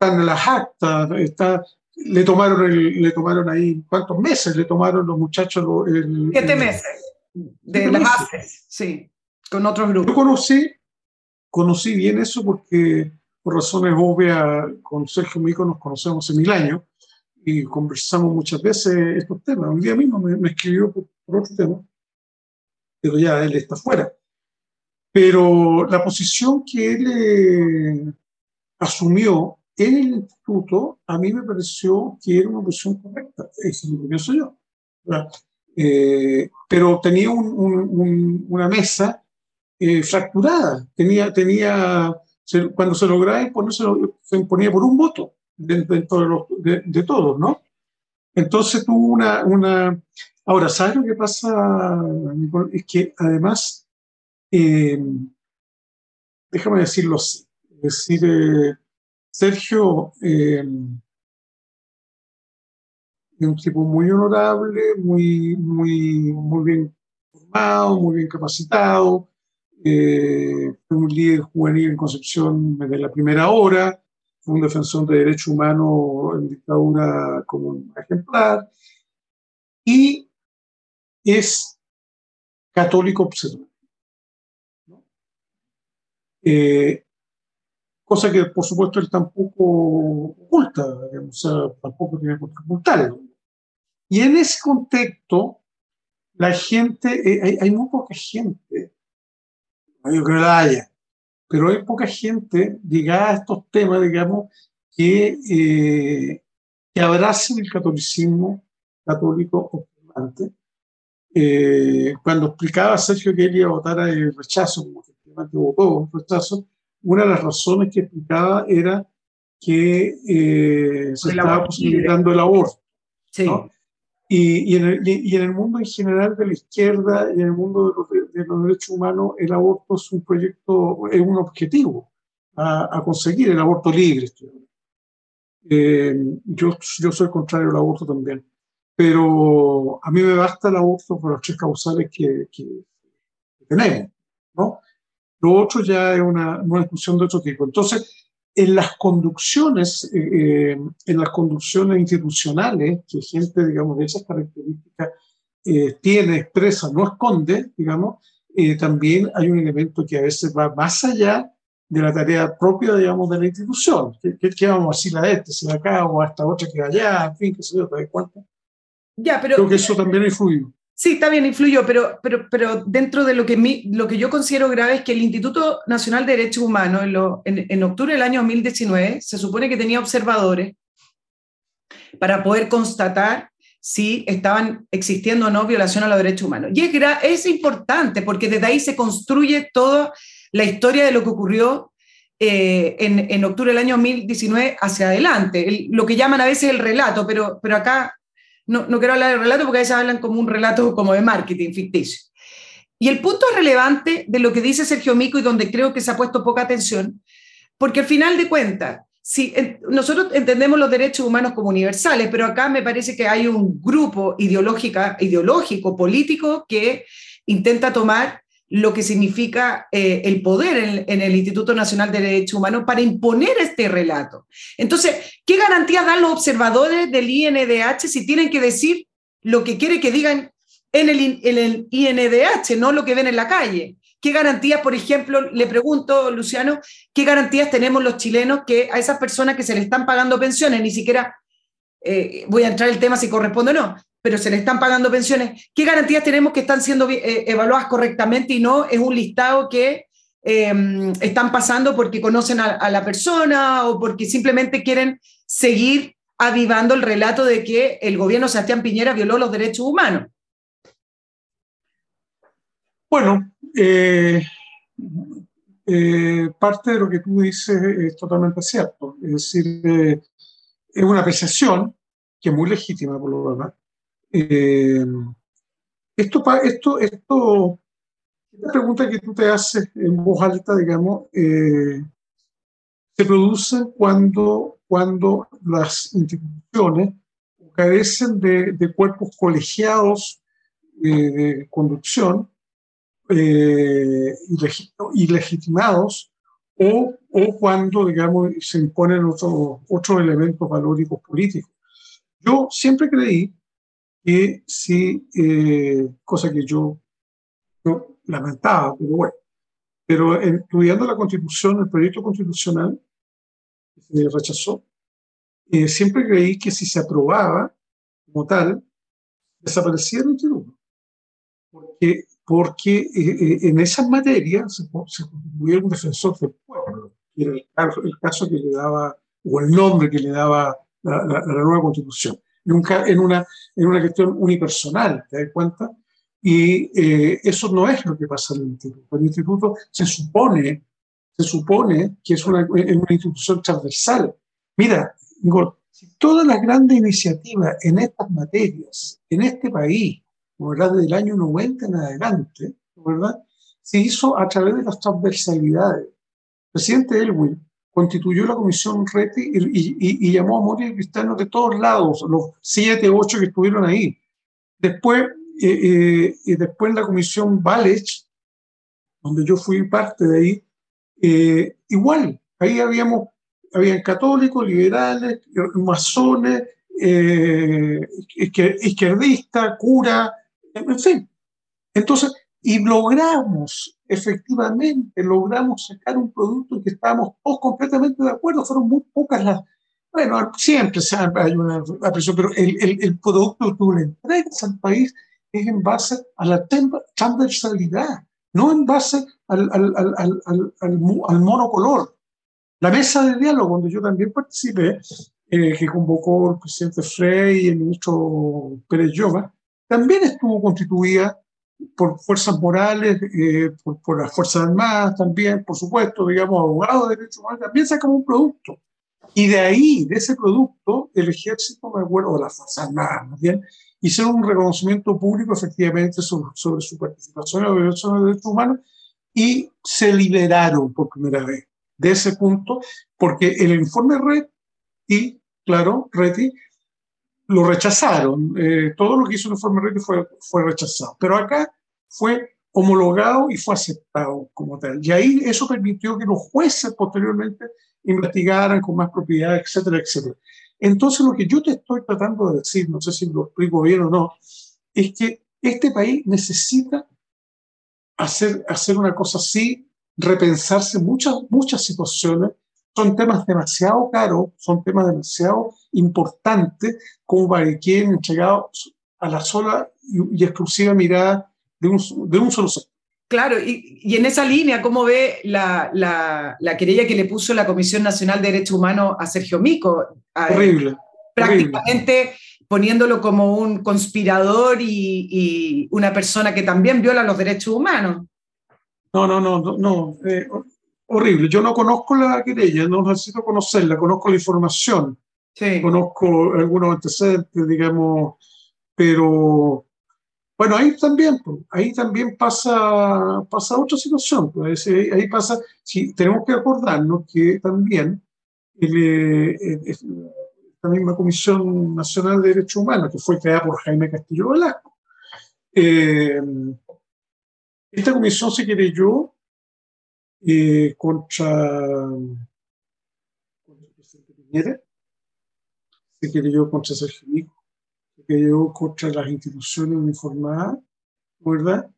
están las actas, está, le tomaron, le tomaron ahí, ¿cuántos meses le tomaron los muchachos? El, Siete meses de las bases, sí, con otros grupos. Yo conocí, conocí bien eso porque por razones obvias con Sergio Mico nos conocemos hace mil años y conversamos muchas veces estos temas. Un día mismo me, escribió por, otro tema, pero ya él está fuera. Pero la posición que él eh, asumió en el instituto, a mí me pareció que era una posición correcta. Eso es lo que pienso yo. Eh, pero tenía una mesa eh, fracturada. Tenía, tenía, cuando se lograba imponer, se, imponía por un voto dentro de, todos, ¿no? Entonces tuvo una. Ahora, ¿sabes lo que pasa, Es que además, eh, déjame decirlo así, decir, Sergio es un tipo muy honorable, muy, muy, muy bien formado, muy bien capacitado, eh, fue un líder juvenil en Concepción desde la primera hora, fue un defensor de derechos humanos en dictadura como un ejemplar, y es católico observador. Eh, cosa que por supuesto él tampoco oculta, o sea, tampoco tiene por qué ocultarlo. Y en ese contexto, la gente, eh, hay, muy poca gente, no digo que la haya, pero hay poca gente ligada a estos temas, digamos, que, eh, que abracen el catolicismo católico observante. Eh, cuando explicaba Sergio que él iba a votar el rechazo, como efectivamente votó el rechazo, una de las razones que explicaba era que eh, se estaba posibilitando el aborto. Y, y, en el, y, en el, mundo en general de la izquierda y en el mundo de los, de los derechos humanos, el aborto es un proyecto, es un objetivo a, a conseguir, el aborto libre. Eh, yo, yo soy contrario al aborto también, pero a mí me basta el aborto por las tres causales que, que, que tenemos. ¿no? Lo otro ya es una, una discusión de otro tipo. Entonces, en las conducciones, eh, eh, en las conducciones institucionales, que gente, digamos, de esas características eh, tiene, expresa, no esconde, digamos, también hay un elemento que a veces va más allá de la tarea propia, digamos, de la institución. ¿Qué, qué vamos a decir a este, si acá, o a esta otra que allá, en fin, qué sé yo, ¿te cuenta? Ya, pero... Creo que eso también influye. Sí, también influyó, pero, pero, pero dentro de lo que, mi, lo que yo considero grave es que el Instituto Nacional de Derechos Humanos, en, en, octubre del año 2019, se supone que tenía observadores para poder constatar si estaban existiendo o no violación a los derechos humanos. Y es, es importante porque desde ahí se construye toda la historia de lo que ocurrió eh, en, en, octubre del año 2019 hacia adelante, lo que llaman a veces el relato, pero, pero acá no, no quiero hablar de relato porque a veces hablan como un relato como de marketing ficticio. Y el punto relevante de lo que dice Sergio Mico y donde creo que se ha puesto poca atención, porque al final de cuentas, si nosotros entendemos los derechos humanos como universales, pero acá me parece que hay un grupo ideológica, ideológico, político, que intenta tomar lo que significa eh, el poder en, el Instituto Nacional de Derechos Humanos para imponer este relato. Entonces, ¿qué garantías dan los observadores del INDH si tienen que decir lo que quiere que digan en el, en el INDH, no lo que ven en la calle? ¿Qué garantías, por ejemplo, le pregunto, Luciano, qué garantías tenemos los chilenos que a esas personas que se le están pagando pensiones, ni siquiera eh, voy a entrar el tema si corresponde o no, pero se le están pagando pensiones, ¿qué garantías tenemos que están siendo eh, evaluadas correctamente y no es un listado que em, están pasando porque conocen a, la persona o porque simplemente quieren seguir avivando el relato de que el gobierno Sebastián Piñera violó los derechos humanos? Bueno, eh, eh, parte de lo que tú dices es totalmente cierto. Es decir, es una apreciación que es muy legítima por lo demás, eh, esto, esto, esto, esta pregunta que tú te haces en voz alta, digamos, eh, se producen cuando, cuando las instituciones carecen de, de cuerpos colegiados eh, de conducción eh, o, o, cuando, digamos, se imponen otros otros elementos valóricos políticos. Yo siempre creí que si, eh, cosa que yo, yo, lamentaba, pero bueno, pero estudiando la constitución, el proyecto constitucional, que se rechazó, eh, siempre creí que si se aprobaba como tal, desaparecía el instituto. Porque, porque eh, eh, en esas materias se, se constituía un defensor del pueblo, que era el el caso, que le daba, o el nombre que le daba la, la, la nueva constitución. Nunca en una, en una cuestión unipersonal, ¿te das cuenta? Y eh, eso no es lo que pasa en el instituto. El instituto se supone, se supone que es una, una institución transversal. Mira, si todas las grandes iniciativas en estas materias, en este país, ¿verdad? desde el año 90 en adelante, ¿verdad? se hizo a través de las transversalidades. El presidente Elwin constituyó la comisión RETI y, y, y, llamó a morir cristianos de todos lados, los siete, ocho que estuvieron ahí. Después, eh, eh, después la comisión Valech, donde yo fui parte de ahí, eh, igual, ahí habíamos, habían católicos, liberales, masones, eh, izquierdistas, cura, en fin. Entonces, y logramos, efectivamente, logramos sacar un producto que estábamos todos completamente de acuerdo. Fueron muy pocas las. Bueno, siempre hay una apreciación, pero el, el, el, producto que tú le entregas al país es en base a la transversalidad, no en base al, al, al, al, monocolor. La mesa de diálogo, donde yo también participé, eh, que convocó el presidente Frey y el ministro Pérez Lloma, también estuvo constituida por fuerzas morales, eh, por, por, las Fuerzas Armadas también, por supuesto, digamos, abogados de derechos humanos, también sacamos un producto. Y de ahí, de ese producto, el ejército, me acuerdo, de las Fuerzas Armadas, más bien, hicieron un reconocimiento público efectivamente sobre, sobre su participación en la violación de derechos humanos y se liberaron por primera vez de ese punto, porque el informe RED y, claro, RETI, lo rechazaron. Eh, todo lo que hizo el informe RETI fue, fue rechazado. Pero acá fue homologado y fue aceptado como tal. Y ahí eso permitió que los jueces posteriormente investigaran con más propiedad, etcétera, etcétera. Entonces, lo que yo te estoy tratando de decir, no sé si lo explico bien o no, es que este país necesita hacer, hacer una cosa así, repensarse muchas, muchas situaciones. Son temas demasiado caros, son temas demasiado importantes como para que queden entregados a la sola y, y exclusiva mirada de un, de un solo sector. Claro, y, y, en esa línea, ¿cómo ve la, la, la, querella que le puso la Comisión Nacional de Derechos Humanos a Sergio Mico? Horrible. Prácticamente horrible. poniéndolo como un conspirador y, y, una persona que también viola los derechos humanos. No, no, no, no, no eh, horrible. Yo no conozco la querella, no necesito conocerla, conozco la información, sí. conozco algunos antecedentes, digamos, pero bueno, ahí también, ahí también pasa, pasa otra situación. Pues, ahí pasa, si tenemos que acordarnos que también el, la misma Comisión Nacional de Derechos Humanos, que fue creada por Jaime Castillo Velasco, eh, esta comisión se querelló eh, contra, contra el presidente Piñera, se querelló contra Sergio Mico, que llegó contra las instituciones uniformadas, ¿verdad?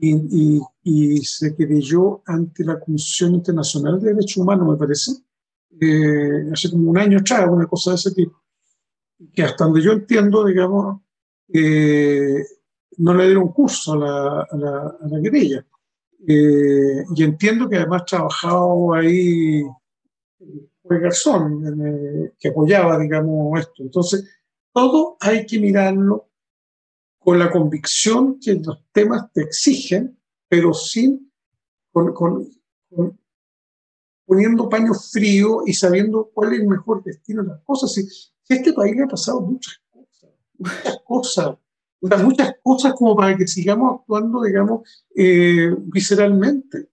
Y, y, y, se querelló ante la Comisión Internacional de Derechos Humanos, me parece, eh, hace como un año atrás, una cosa de ese tipo, que hasta donde yo entiendo, digamos, eh, no le dieron curso a la, a la, a la querella. Eh, y entiendo que además trabajado ahí fue Garzón, eh, que apoyaba, digamos, esto. Entonces, todo hay que mirarlo con la convicción que los temas te exigen, pero sin con, con, con, poniendo paño frío y sabiendo cuál es el mejor destino de las cosas. Si, si este país le ha pasado muchas cosas, muchas cosas, muchas cosas como para que sigamos actuando, digamos, eh, visceralmente.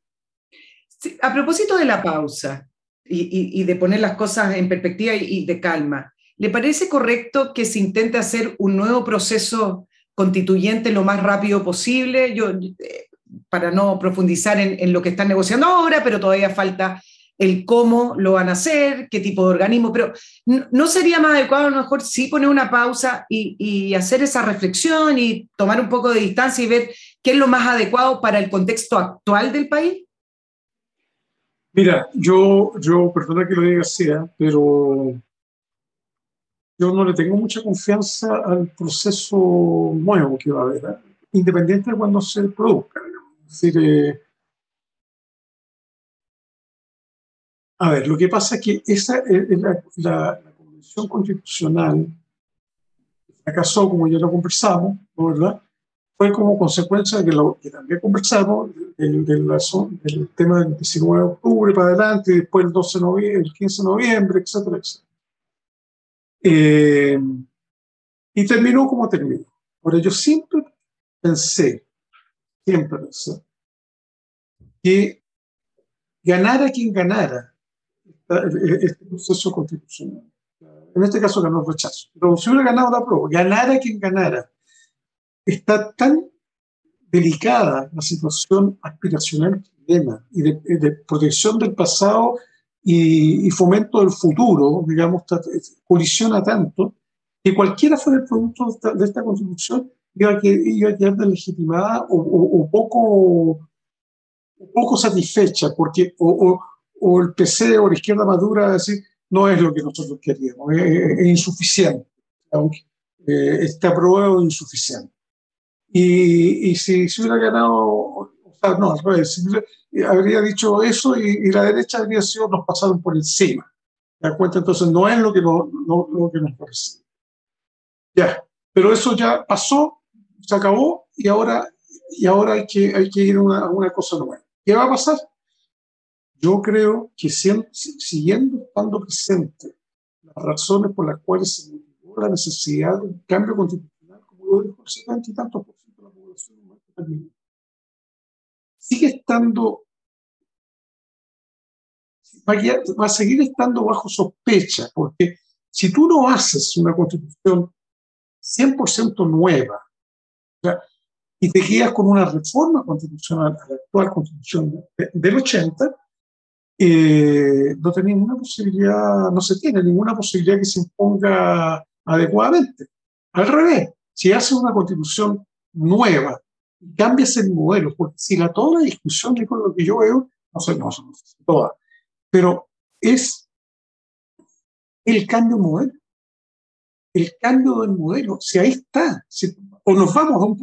A propósito de la pausa, y, de poner las cosas en perspectiva y, de calma. ¿Le parece correcto que se intente hacer un nuevo proceso constituyente lo más rápido posible? Yo, eh, para no profundizar en, en, lo que están negociando ahora, pero todavía falta el cómo lo van a hacer, qué tipo de organismo, pero ¿no, sería más adecuado a lo mejor sí poner una pausa y, hacer esa reflexión y tomar un poco de distancia y ver qué es lo más adecuado para el contexto actual del país? Mira, yo, yo, perdona que lo diga así, ¿eh? pero yo no le tengo mucha confianza al proceso nuevo que va a haber, ¿eh? independiente de cuando se produzca. Es decir, eh, a ver, lo que pasa es que esa, la, la, Convención Constitucional fracasó, como ya lo conversamos, ¿no ¿verdad? fue como consecuencia de lo que también conversamos, del, del, tema del 19 de octubre para adelante, y después el, 12 de noviembre, el 15 de noviembre, etcétera, etcétera. Eh, y terminó como terminó. Ahora, yo siempre pensé, siempre pensé, que ganara quien ganara este proceso constitucional. En este caso ganó el rechazo. Pero si hubiera ganado la prueba, ganara quien ganara, está tan delicada la situación aspiracional chilena y de, protección del pasado y, fomento del futuro, digamos, colisiona tanto que cualquiera fuera el producto de esta, constitución iba a, quedar deslegitimada o, poco, poco satisfecha, porque o, el PC o la izquierda madura a decir no es lo que nosotros queríamos, es, insuficiente, aunque eh, está aprobado insuficiente. Y, si se hubiera ganado, o sea, no, al revés, habría dicho eso y, la derecha habría sido, nos pasaron por encima. ¿Te das cuenta? Entonces no es lo que, no, no, lo que nos parece. Ya, pero eso ya pasó, se acabó y ahora, y ahora hay, que, hay que ir a una, una cosa nueva. ¿Qué va a pasar? Yo creo que siguiendo estando presente las razones por las cuales se motivó la necesidad de un cambio constitucional, como lo dijo el 70 y tantos sigue estando, va a, seguir estando bajo sospecha, porque si tú no haces una constitución 100% nueva y te guías con una reforma constitucional a la actual constitución del 80, eh, no tenés ninguna posibilidad, no se tiene ninguna posibilidad que se imponga adecuadamente. Al revés, si haces una constitución nueva, cambias el modelo, porque si la toda la discusión de lo que yo veo, no sé, no, no sé toda, pero es el cambio de modelo. El cambio del modelo, si ahí está, o nos vamos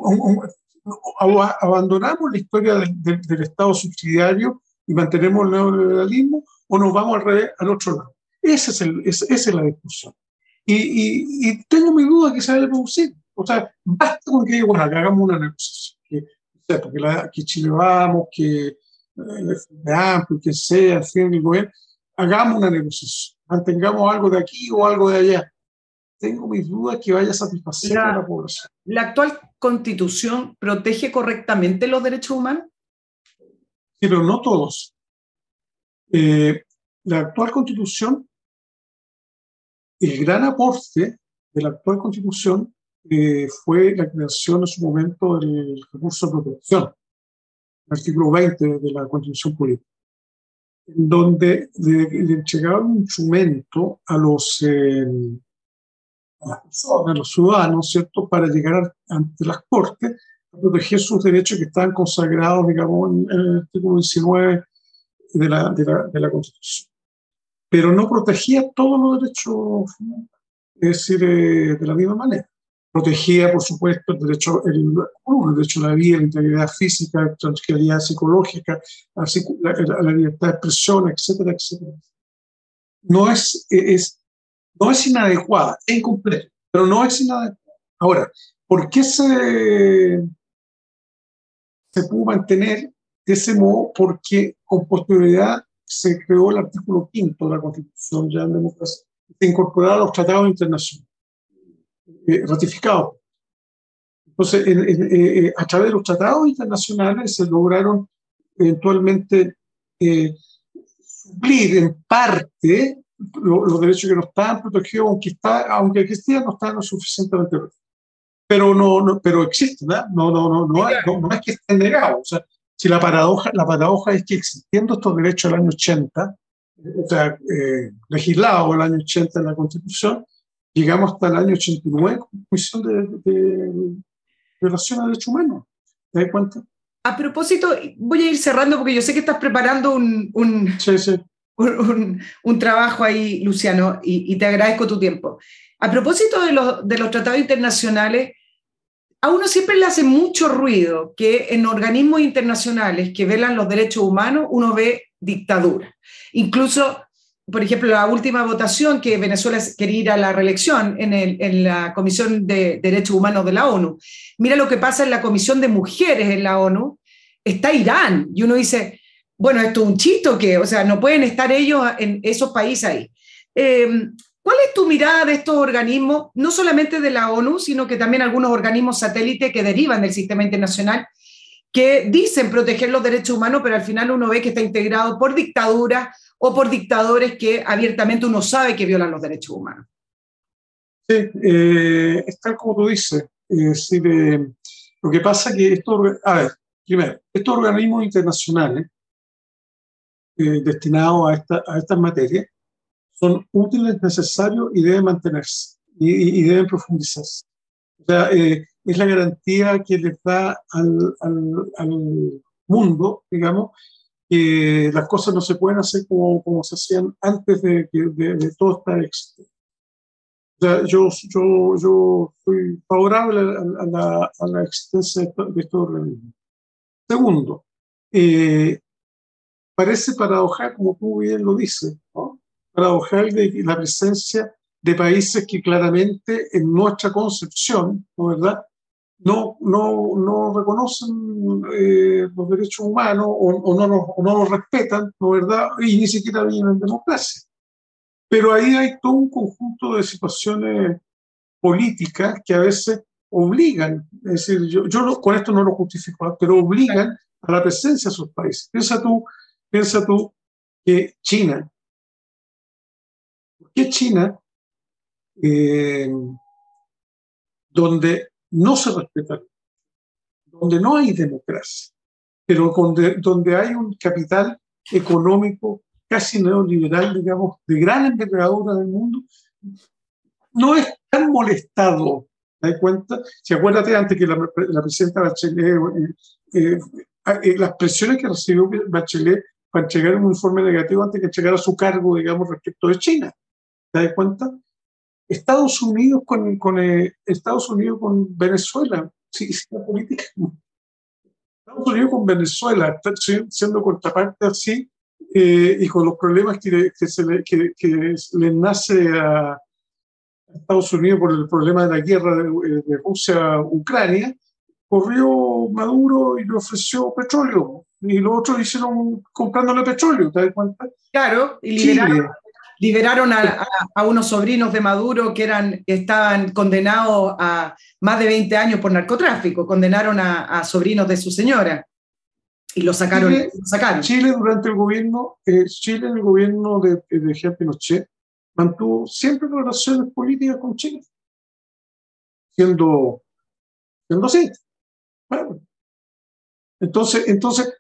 a, abandonamos la historia del, Estado subsidiario y mantenemos el neoliberalismo, o nos vamos al, revés, al otro lado. Ese es el, esa es la discusión. Y, y, tengo mi duda que se vaya a producir. O sea, basta con que, bueno, que hagamos una negociación porque la, que Chile Vamos, que eh, Amplio, que sea, el fin del gobierno, hagamos una negociación, mantengamos algo de aquí o algo de allá. Tengo mis dudas que vaya a satisfacer a la población. ¿La actual constitución protege correctamente los derechos humanos? Sí, pero no todos. Eh, la actual constitución, el gran aporte de la actual constitución eh, fue la creación en su momento del recurso de protección, el artículo 20 de la Constitución Política, en donde le, entregaron un instrumento a los, eh, a los ciudadanos, ¿cierto?, para llegar ante las Cortes a proteger sus derechos que están consagrados, digamos, en, el artículo 19 de la, de la, de la Constitución. Pero no protegía todos los derechos es decir, eh, de la misma manera protegía, por supuesto, el derecho, el, el derecho a la vida, la integridad física, la integridad psicológica, la, la, libertad de expresión, etcétera, etcétera. No es, es, no es inadecuada, es incompleta, pero no es inadecuada. Ahora, ¿por qué se, se pudo mantener de ese modo? Porque con posterioridad se creó el artículo quinto de la Constitución ya en democracia, se incorporaron los tratados internacionales eh, ratificado. Entonces, eh, eh, a través de los tratados internacionales se lograron eventualmente suplir en parte los derechos que no estaban protegidos, aunque, está, aunque existían, no estaban lo suficientemente pero no, no pero existen, ¿no? No, no, no, no, no, es que estén negados. O sea, si la paradoja, la paradoja es que existiendo estos derechos del año 80, o sea, eh, legislado el año 80 en la Constitución, llegamos hasta el año 89 con Comisión de, de, Relación a Derechos Humanos. ¿Te das cuenta? A propósito, voy a ir cerrando porque yo sé que estás preparando un, un, un, un trabajo ahí, Luciano, y, y, te agradezco tu tiempo. A propósito de los, de los tratados internacionales, a uno siempre le hace mucho ruido que en organismos internacionales que velan los derechos humanos uno ve dictadura. Incluso por ejemplo, la última votación que Venezuela quería ir a la reelección en, la Comisión de Derechos Humanos de la ONU. Mira lo que pasa en la Comisión de Mujeres en la ONU. Está Irán y uno dice, bueno, esto es un chito que, o sea, no pueden estar ellos en esos países ahí. Em, ¿Cuál es tu mirada de estos organismos, no solamente de la ONU, sino que también algunos organismos satélites que derivan del sistema internacional, que dicen proteger los derechos humanos, pero al final uno ve que está integrado por dictaduras o por dictadores que abiertamente uno sabe que violan los derechos humanos. Sí, eh, es tal como tú dices. lo que pasa que esto, a ver, primero, estos organismos internacionales eh, destinados a, esta, a estas materias son útiles, necesarios y deben mantenerse y, deben profundizarse. O sea, eh, es la garantía que les da al, al, al mundo, digamos, que las cosas no se pueden hacer como, como se hacían antes de, de, de todo este éxito. O sea, yo, yo, yo favorable a, la, a la, existencia de estos organismos. Segundo, eh, parece paradojal, como tú bien lo dices, ¿no? Paradojal de la presencia de países que claramente en nuestra concepción, ¿no verdad?, no, no, no reconocen eh, los derechos humanos o, no los, no los respetan, ¿no verdad? Y ni siquiera viven en democracia. Pero ahí hay todo un conjunto de situaciones políticas que a veces obligan, es decir, yo, yo con esto no lo justifico, pero obligan a la presencia de esos países. Piensa tú, piensa tú que China, ¿por qué China, eh, donde no se respeta, donde no hay democracia, pero donde, donde hay un capital económico casi neoliberal, digamos, de gran envergadura del mundo, no es tan molestado. ¿Te das cuenta? Si acuérdate antes que la, la presidenta Bachelet, eh, eh, las presiones que recibió Bachelet para entregar un informe negativo antes que entregara su cargo, digamos, respecto de China. ¿Te das cuenta? Estados Unidos con, con eh, Estados Unidos con Venezuela, sí, la política. Estados Unidos con Venezuela, siendo contraparte así, eh, y con los problemas que, que, se le, que, que le nace a Estados Unidos por el problema de la guerra de, de Rusia-Ucrania, corrió Maduro y le ofreció petróleo. Y los otros hicieron comprándole petróleo, ¿te das cuenta? Claro, y liberaron, liberaron a, unos sobrinos de Maduro que, eran, estaban condenados a más de 20 años por narcotráfico, condenaron a, sobrinos de su señora y lo sacaron. Chile, sacaron. Chile durante el gobierno, eh, Chile el gobierno de, de Jean Pinochet mantuvo siempre relaciones políticas con Chile, siendo, siendo así. Bueno, entonces, entonces,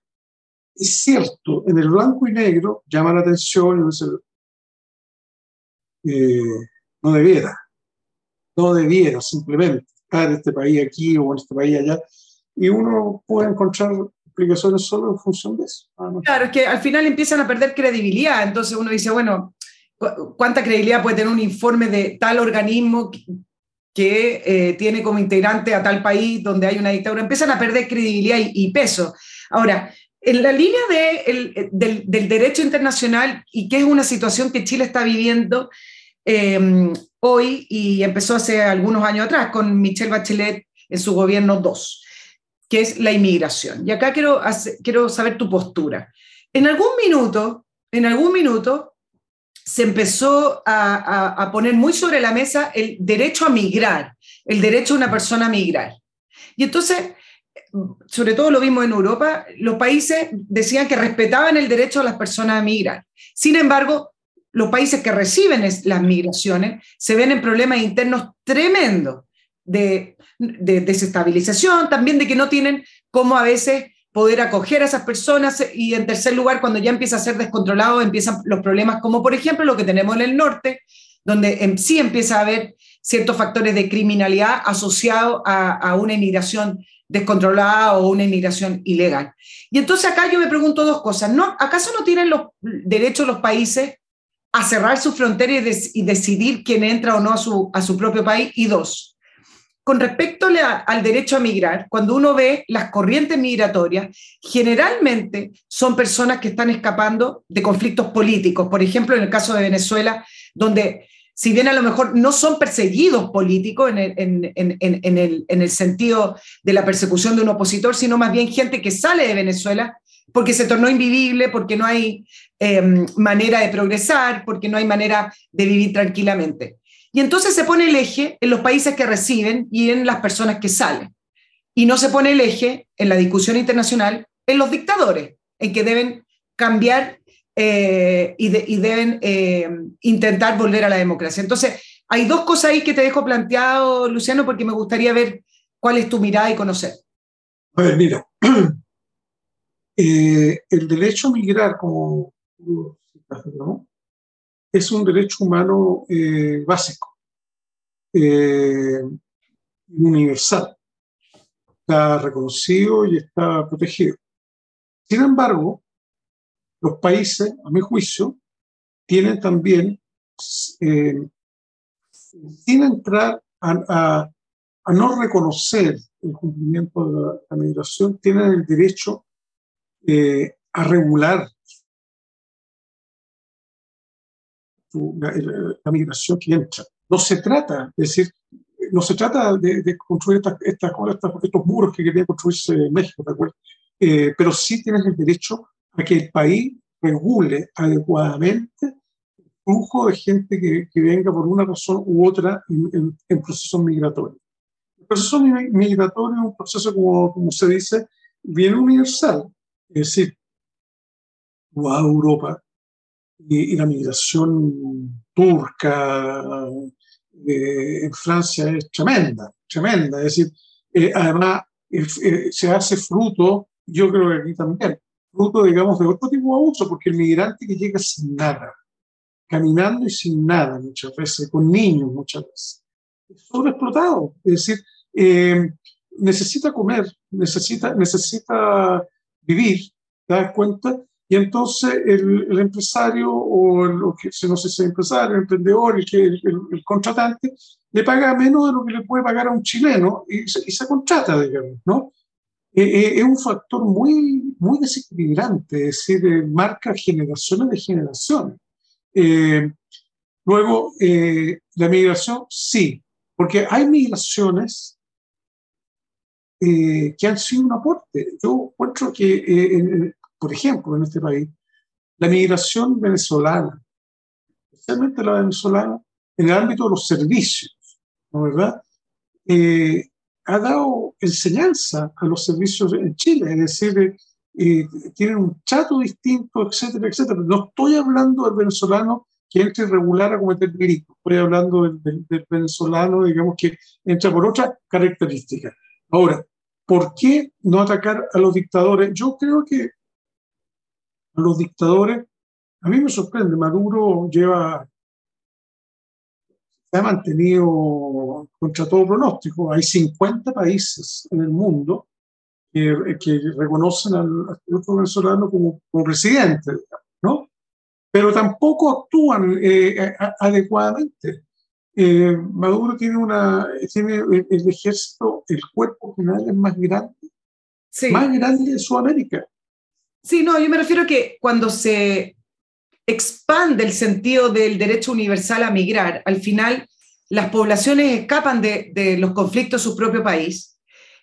es cierto, en el blanco y negro llama la atención, no debiera, no debiera simplemente estar este país aquí o este país allá, y uno puede encontrar explicaciones solo en función de eso. Claro, es que al final empiezan a perder credibilidad, entonces uno dice, bueno, ¿cuánta credibilidad puede tener un informe de tal organismo que eh, tiene como integrante a tal país donde hay una dictadura? Empiezan a perder credibilidad y, peso. Ahora, en la línea de el, del, del, derecho internacional y que es una situación que Chile está viviendo eh, hoy y empezó hace algunos años atrás con Michelle Bachelet en su gobierno 2, que es la inmigración. Y acá quiero, quiero saber tu postura. En algún minuto, en algún minuto, se empezó a poner muy sobre la mesa el derecho a migrar, el derecho de una persona a migrar. Y entonces sobre todo lo vimos en Europa, los países decían que respetaban el derecho a las personas a migrar. Sin embargo, los países que reciben las migraciones se ven en problemas internos tremendos de, de desestabilización, también de que no tienen cómo a veces poder acoger a esas personas y en tercer lugar, cuando ya empieza a ser descontrolado, empiezan los problemas como por ejemplo lo que tenemos en el norte, donde en sí empieza a haber ciertos factores de criminalidad asociados a, una inmigración descontrolada o una inmigración ilegal. Y entonces acá yo me pregunto dos cosas. ¿No, ¿Acaso no tienen los derechos los países a cerrar su frontera y, decidir quién entra o no a su, a su propio país? Y dos, con respecto al derecho a migrar, cuando uno ve las corrientes migratorias, generalmente son personas que están escapando de conflictos políticos. Por ejemplo, en el caso de Venezuela, donde si bien a lo mejor no son perseguidos políticos en el, sentido de la persecución de un opositor, sino más bien gente que sale de Venezuela porque se tornó invivible, porque no hay em, manera de progresar, porque no hay manera de vivir tranquilamente. Y entonces se pone el eje en los países que reciben y en las personas que salen. Y no se pone el eje en la discusión internacional en los dictadores, en que deben cambiar eh, y, deben eh, intentar volver a la democracia. Entonces, hay dos cosas ahí que te dejo planteado, Luciano, porque me gustaría ver cuál es tu mirada y conocer. A ver, mira, eh, el derecho a migrar, como ¿no? es un derecho humano básico, universal, está reconocido y está protegido. Sin embargo, los países, a mi juicio, tienen también, eh, sin entrar a, no reconocer el cumplimiento de la, migración, tienen el derecho eh, a regular la, migración que entra. No se trata, es decir, no se trata de, construir estas, estos muros que quería construirse en México, eh, pero sí tienes el derecho a que el país regule adecuadamente el flujo de gente que, que venga por una razón u otra en, en, procesos migratorios. El proceso migratorio es un proceso, como, como se dice, bien universal. Es decir, a Europa y, la migración turca eh, en Francia es tremenda, tremenda. Es decir, eh, además eh, se hace fruto, yo creo que aquí también, fruto, digamos, de otro tipo de abuso, porque el migrante que llega sin nada, caminando y sin nada muchas veces, con niños muchas veces, es sobreexplotado. Es decir, necesita comer, necesita, necesita vivir, ¿te das cuenta? Y entonces el, empresario o el, que, no sé si es empresario, el emprendedor, el, que, el, contratante, le paga menos de lo que le puede pagar a un chileno y se, y se contrata, digamos, ¿no? Eh, eh, es un factor muy, muy desequilibrante, es decir, eh, marca generaciones de generaciones. luego, la migración, sí, porque hay migraciones que han sido un aporte. Yo encuentro que, por ejemplo, en este país, la migración venezolana, especialmente la venezolana, en el ámbito de los servicios, ¿no verdad? ha dado enseñanza a los servicios en Chile, es decir, eh, tienen un trato distinto, etcétera, etcétera. No estoy hablando del venezolano que entra irregular a cometer delitos, estoy hablando del, venezolano, digamos, que entra por otra característica. Ahora, ¿por qué no atacar a los dictadores? Yo creo que los dictadores, a mí me sorprende, Maduro lleva se ha mantenido contra todo pronóstico. Hay 50 países en el mundo que, reconocen al, otro como, como presidente, ¿no? Pero tampoco actúan eh, adecuadamente. Eh, Maduro tiene una tiene el, ejército, el cuerpo general es más grande, más grande de Sudamérica. Sí, no, yo me refiero a que cuando se expande el sentido del derecho universal a migrar. Al final, las poblaciones escapan de, los conflictos de su propio país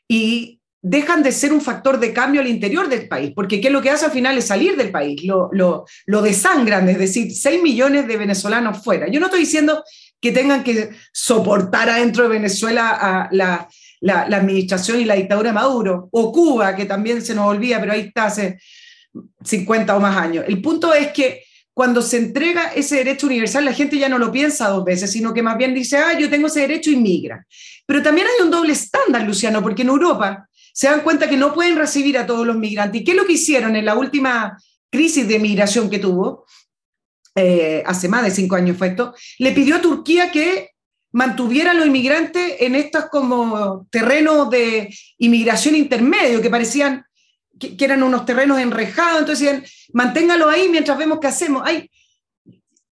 y dejan de ser un factor de cambio al interior del país, porque ¿qué es lo que hace al final? Es salir del país, lo, lo, desangran, es decir, 6 millones de venezolanos fuera. Yo no estoy diciendo que tengan que soportar adentro de Venezuela a la, la, administración y la dictadura de Maduro, o Cuba, que también se nos olvida, pero ahí está hace 50 o más años. El punto es que cuando se entrega ese derecho universal, la gente ya no lo piensa dos veces, sino que más bien dice, ah, yo tengo ese derecho y migra. Pero también hay un doble estándar, Luciano, porque en Europa se dan cuenta que no pueden recibir a todos los migrantes. ¿Y qué es lo que hicieron en la última crisis de migración que tuvo? Eh, hace más de cinco años fue esto, le pidió a Turquía que mantuviera a los inmigrantes en estos como terrenos de inmigración intermedio, que parecían que, eran unos terrenos enrejados, entonces decían, manténgalo ahí mientras vemos qué hacemos. Ay,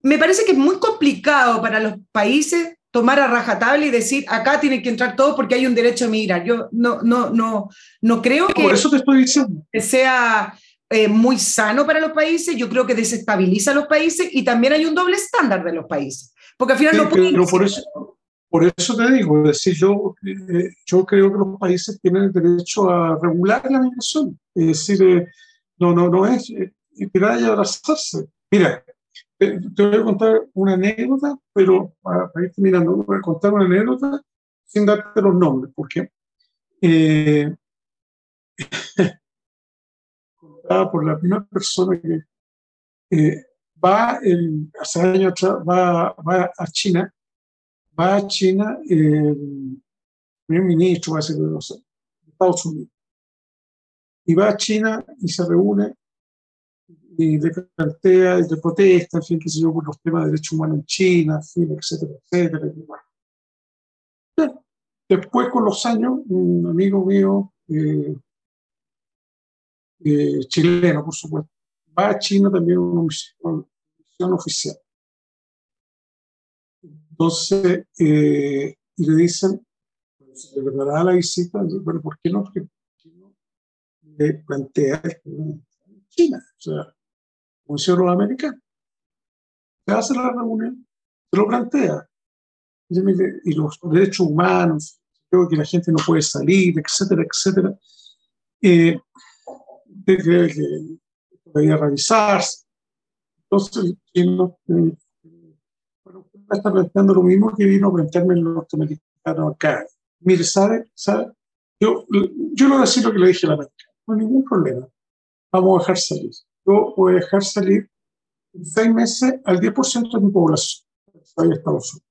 me parece que es muy complicado para los países tomar a rajatabla y decir, acá tienen que entrar todos porque hay un derecho a migrar. Yo no, no, no, no creo que, Por eso te estoy diciendo. que sea eh, muy sano para los países, yo creo que desestabiliza a los países y también hay un doble estándar de los países. Porque al final no Pero por eso, por eso te digo, es decir, yo, eh, yo creo que los países tienen el derecho a regular la migración. Es decir, eh, no, no, no es eh, esperar y abrazarse. Mira, te, voy a contar una anécdota, pero para, ir terminando, voy a contar una anécdota sin darte los nombres, porque eh, contada por la primera persona que va, el, hace años atrás, va, va a China va a China el primer ministro, va a ser de los Estados Unidos. Y va a China y se reúne y le plantea y le protesta, en fin, qué sé yo, por los temas de derechos humanos en China, en fin, etcétera, etcétera. Después, con los años, un amigo mío, eh, eh, chileno, por supuesto, va a China también una misión oficial. Entonces, eh, y le dicen, se le preparaba la visita, bueno, ¿por qué no? Porque, no le plantea China, o sea, hicieron los americanos. Se hace la reunión, se lo plantea. Y los derechos humanos, creo que la gente no puede salir, etcétera, etcétera. Eh, cree que debería revisarse. Entonces, no está planteando lo mismo que vino a plantearme el norteamericano acá. Mire, ¿sabe? ¿sabe? Yo, yo no voy a decir lo que le dije a la americana, no hay ningún problema. Vamos a dejar salir. Yo voy a dejar salir en seis meses al 10% de mi población en Estados Unidos.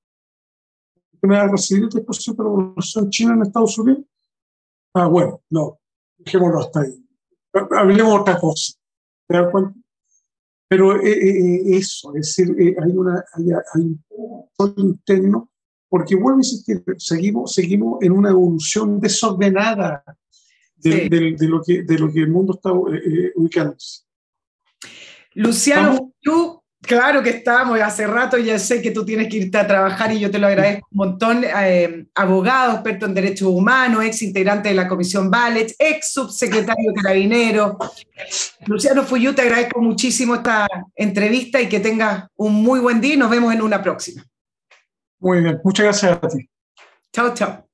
¿Me va a recibir el 10% de la población china en Estados Unidos? Ah, bueno, no, dejémoslo hasta ahí. Hablemos otra cosa. ¿Te das cuenta? Pero eh, eh, eh, eso, es decir, hay, una, hay, un control interno, porque vuelvo a insistir, seguimos, seguimos en una evolución desordenada de, de, lo, que, de lo que el mundo está ubicándose. Luciano, tú Claro que estamos, hace rato ya sé que tú tienes que irte a trabajar y yo te lo agradezco un montón. Eh, abogado, experto en derechos humanos, ex integrante de la Comisión Ballet, ex subsecretario carabinero. Luciano Fuyú, te agradezco muchísimo esta entrevista y que tengas un muy buen día y nos vemos en una próxima. Muy bien, muchas gracias a ti. Chao, chao.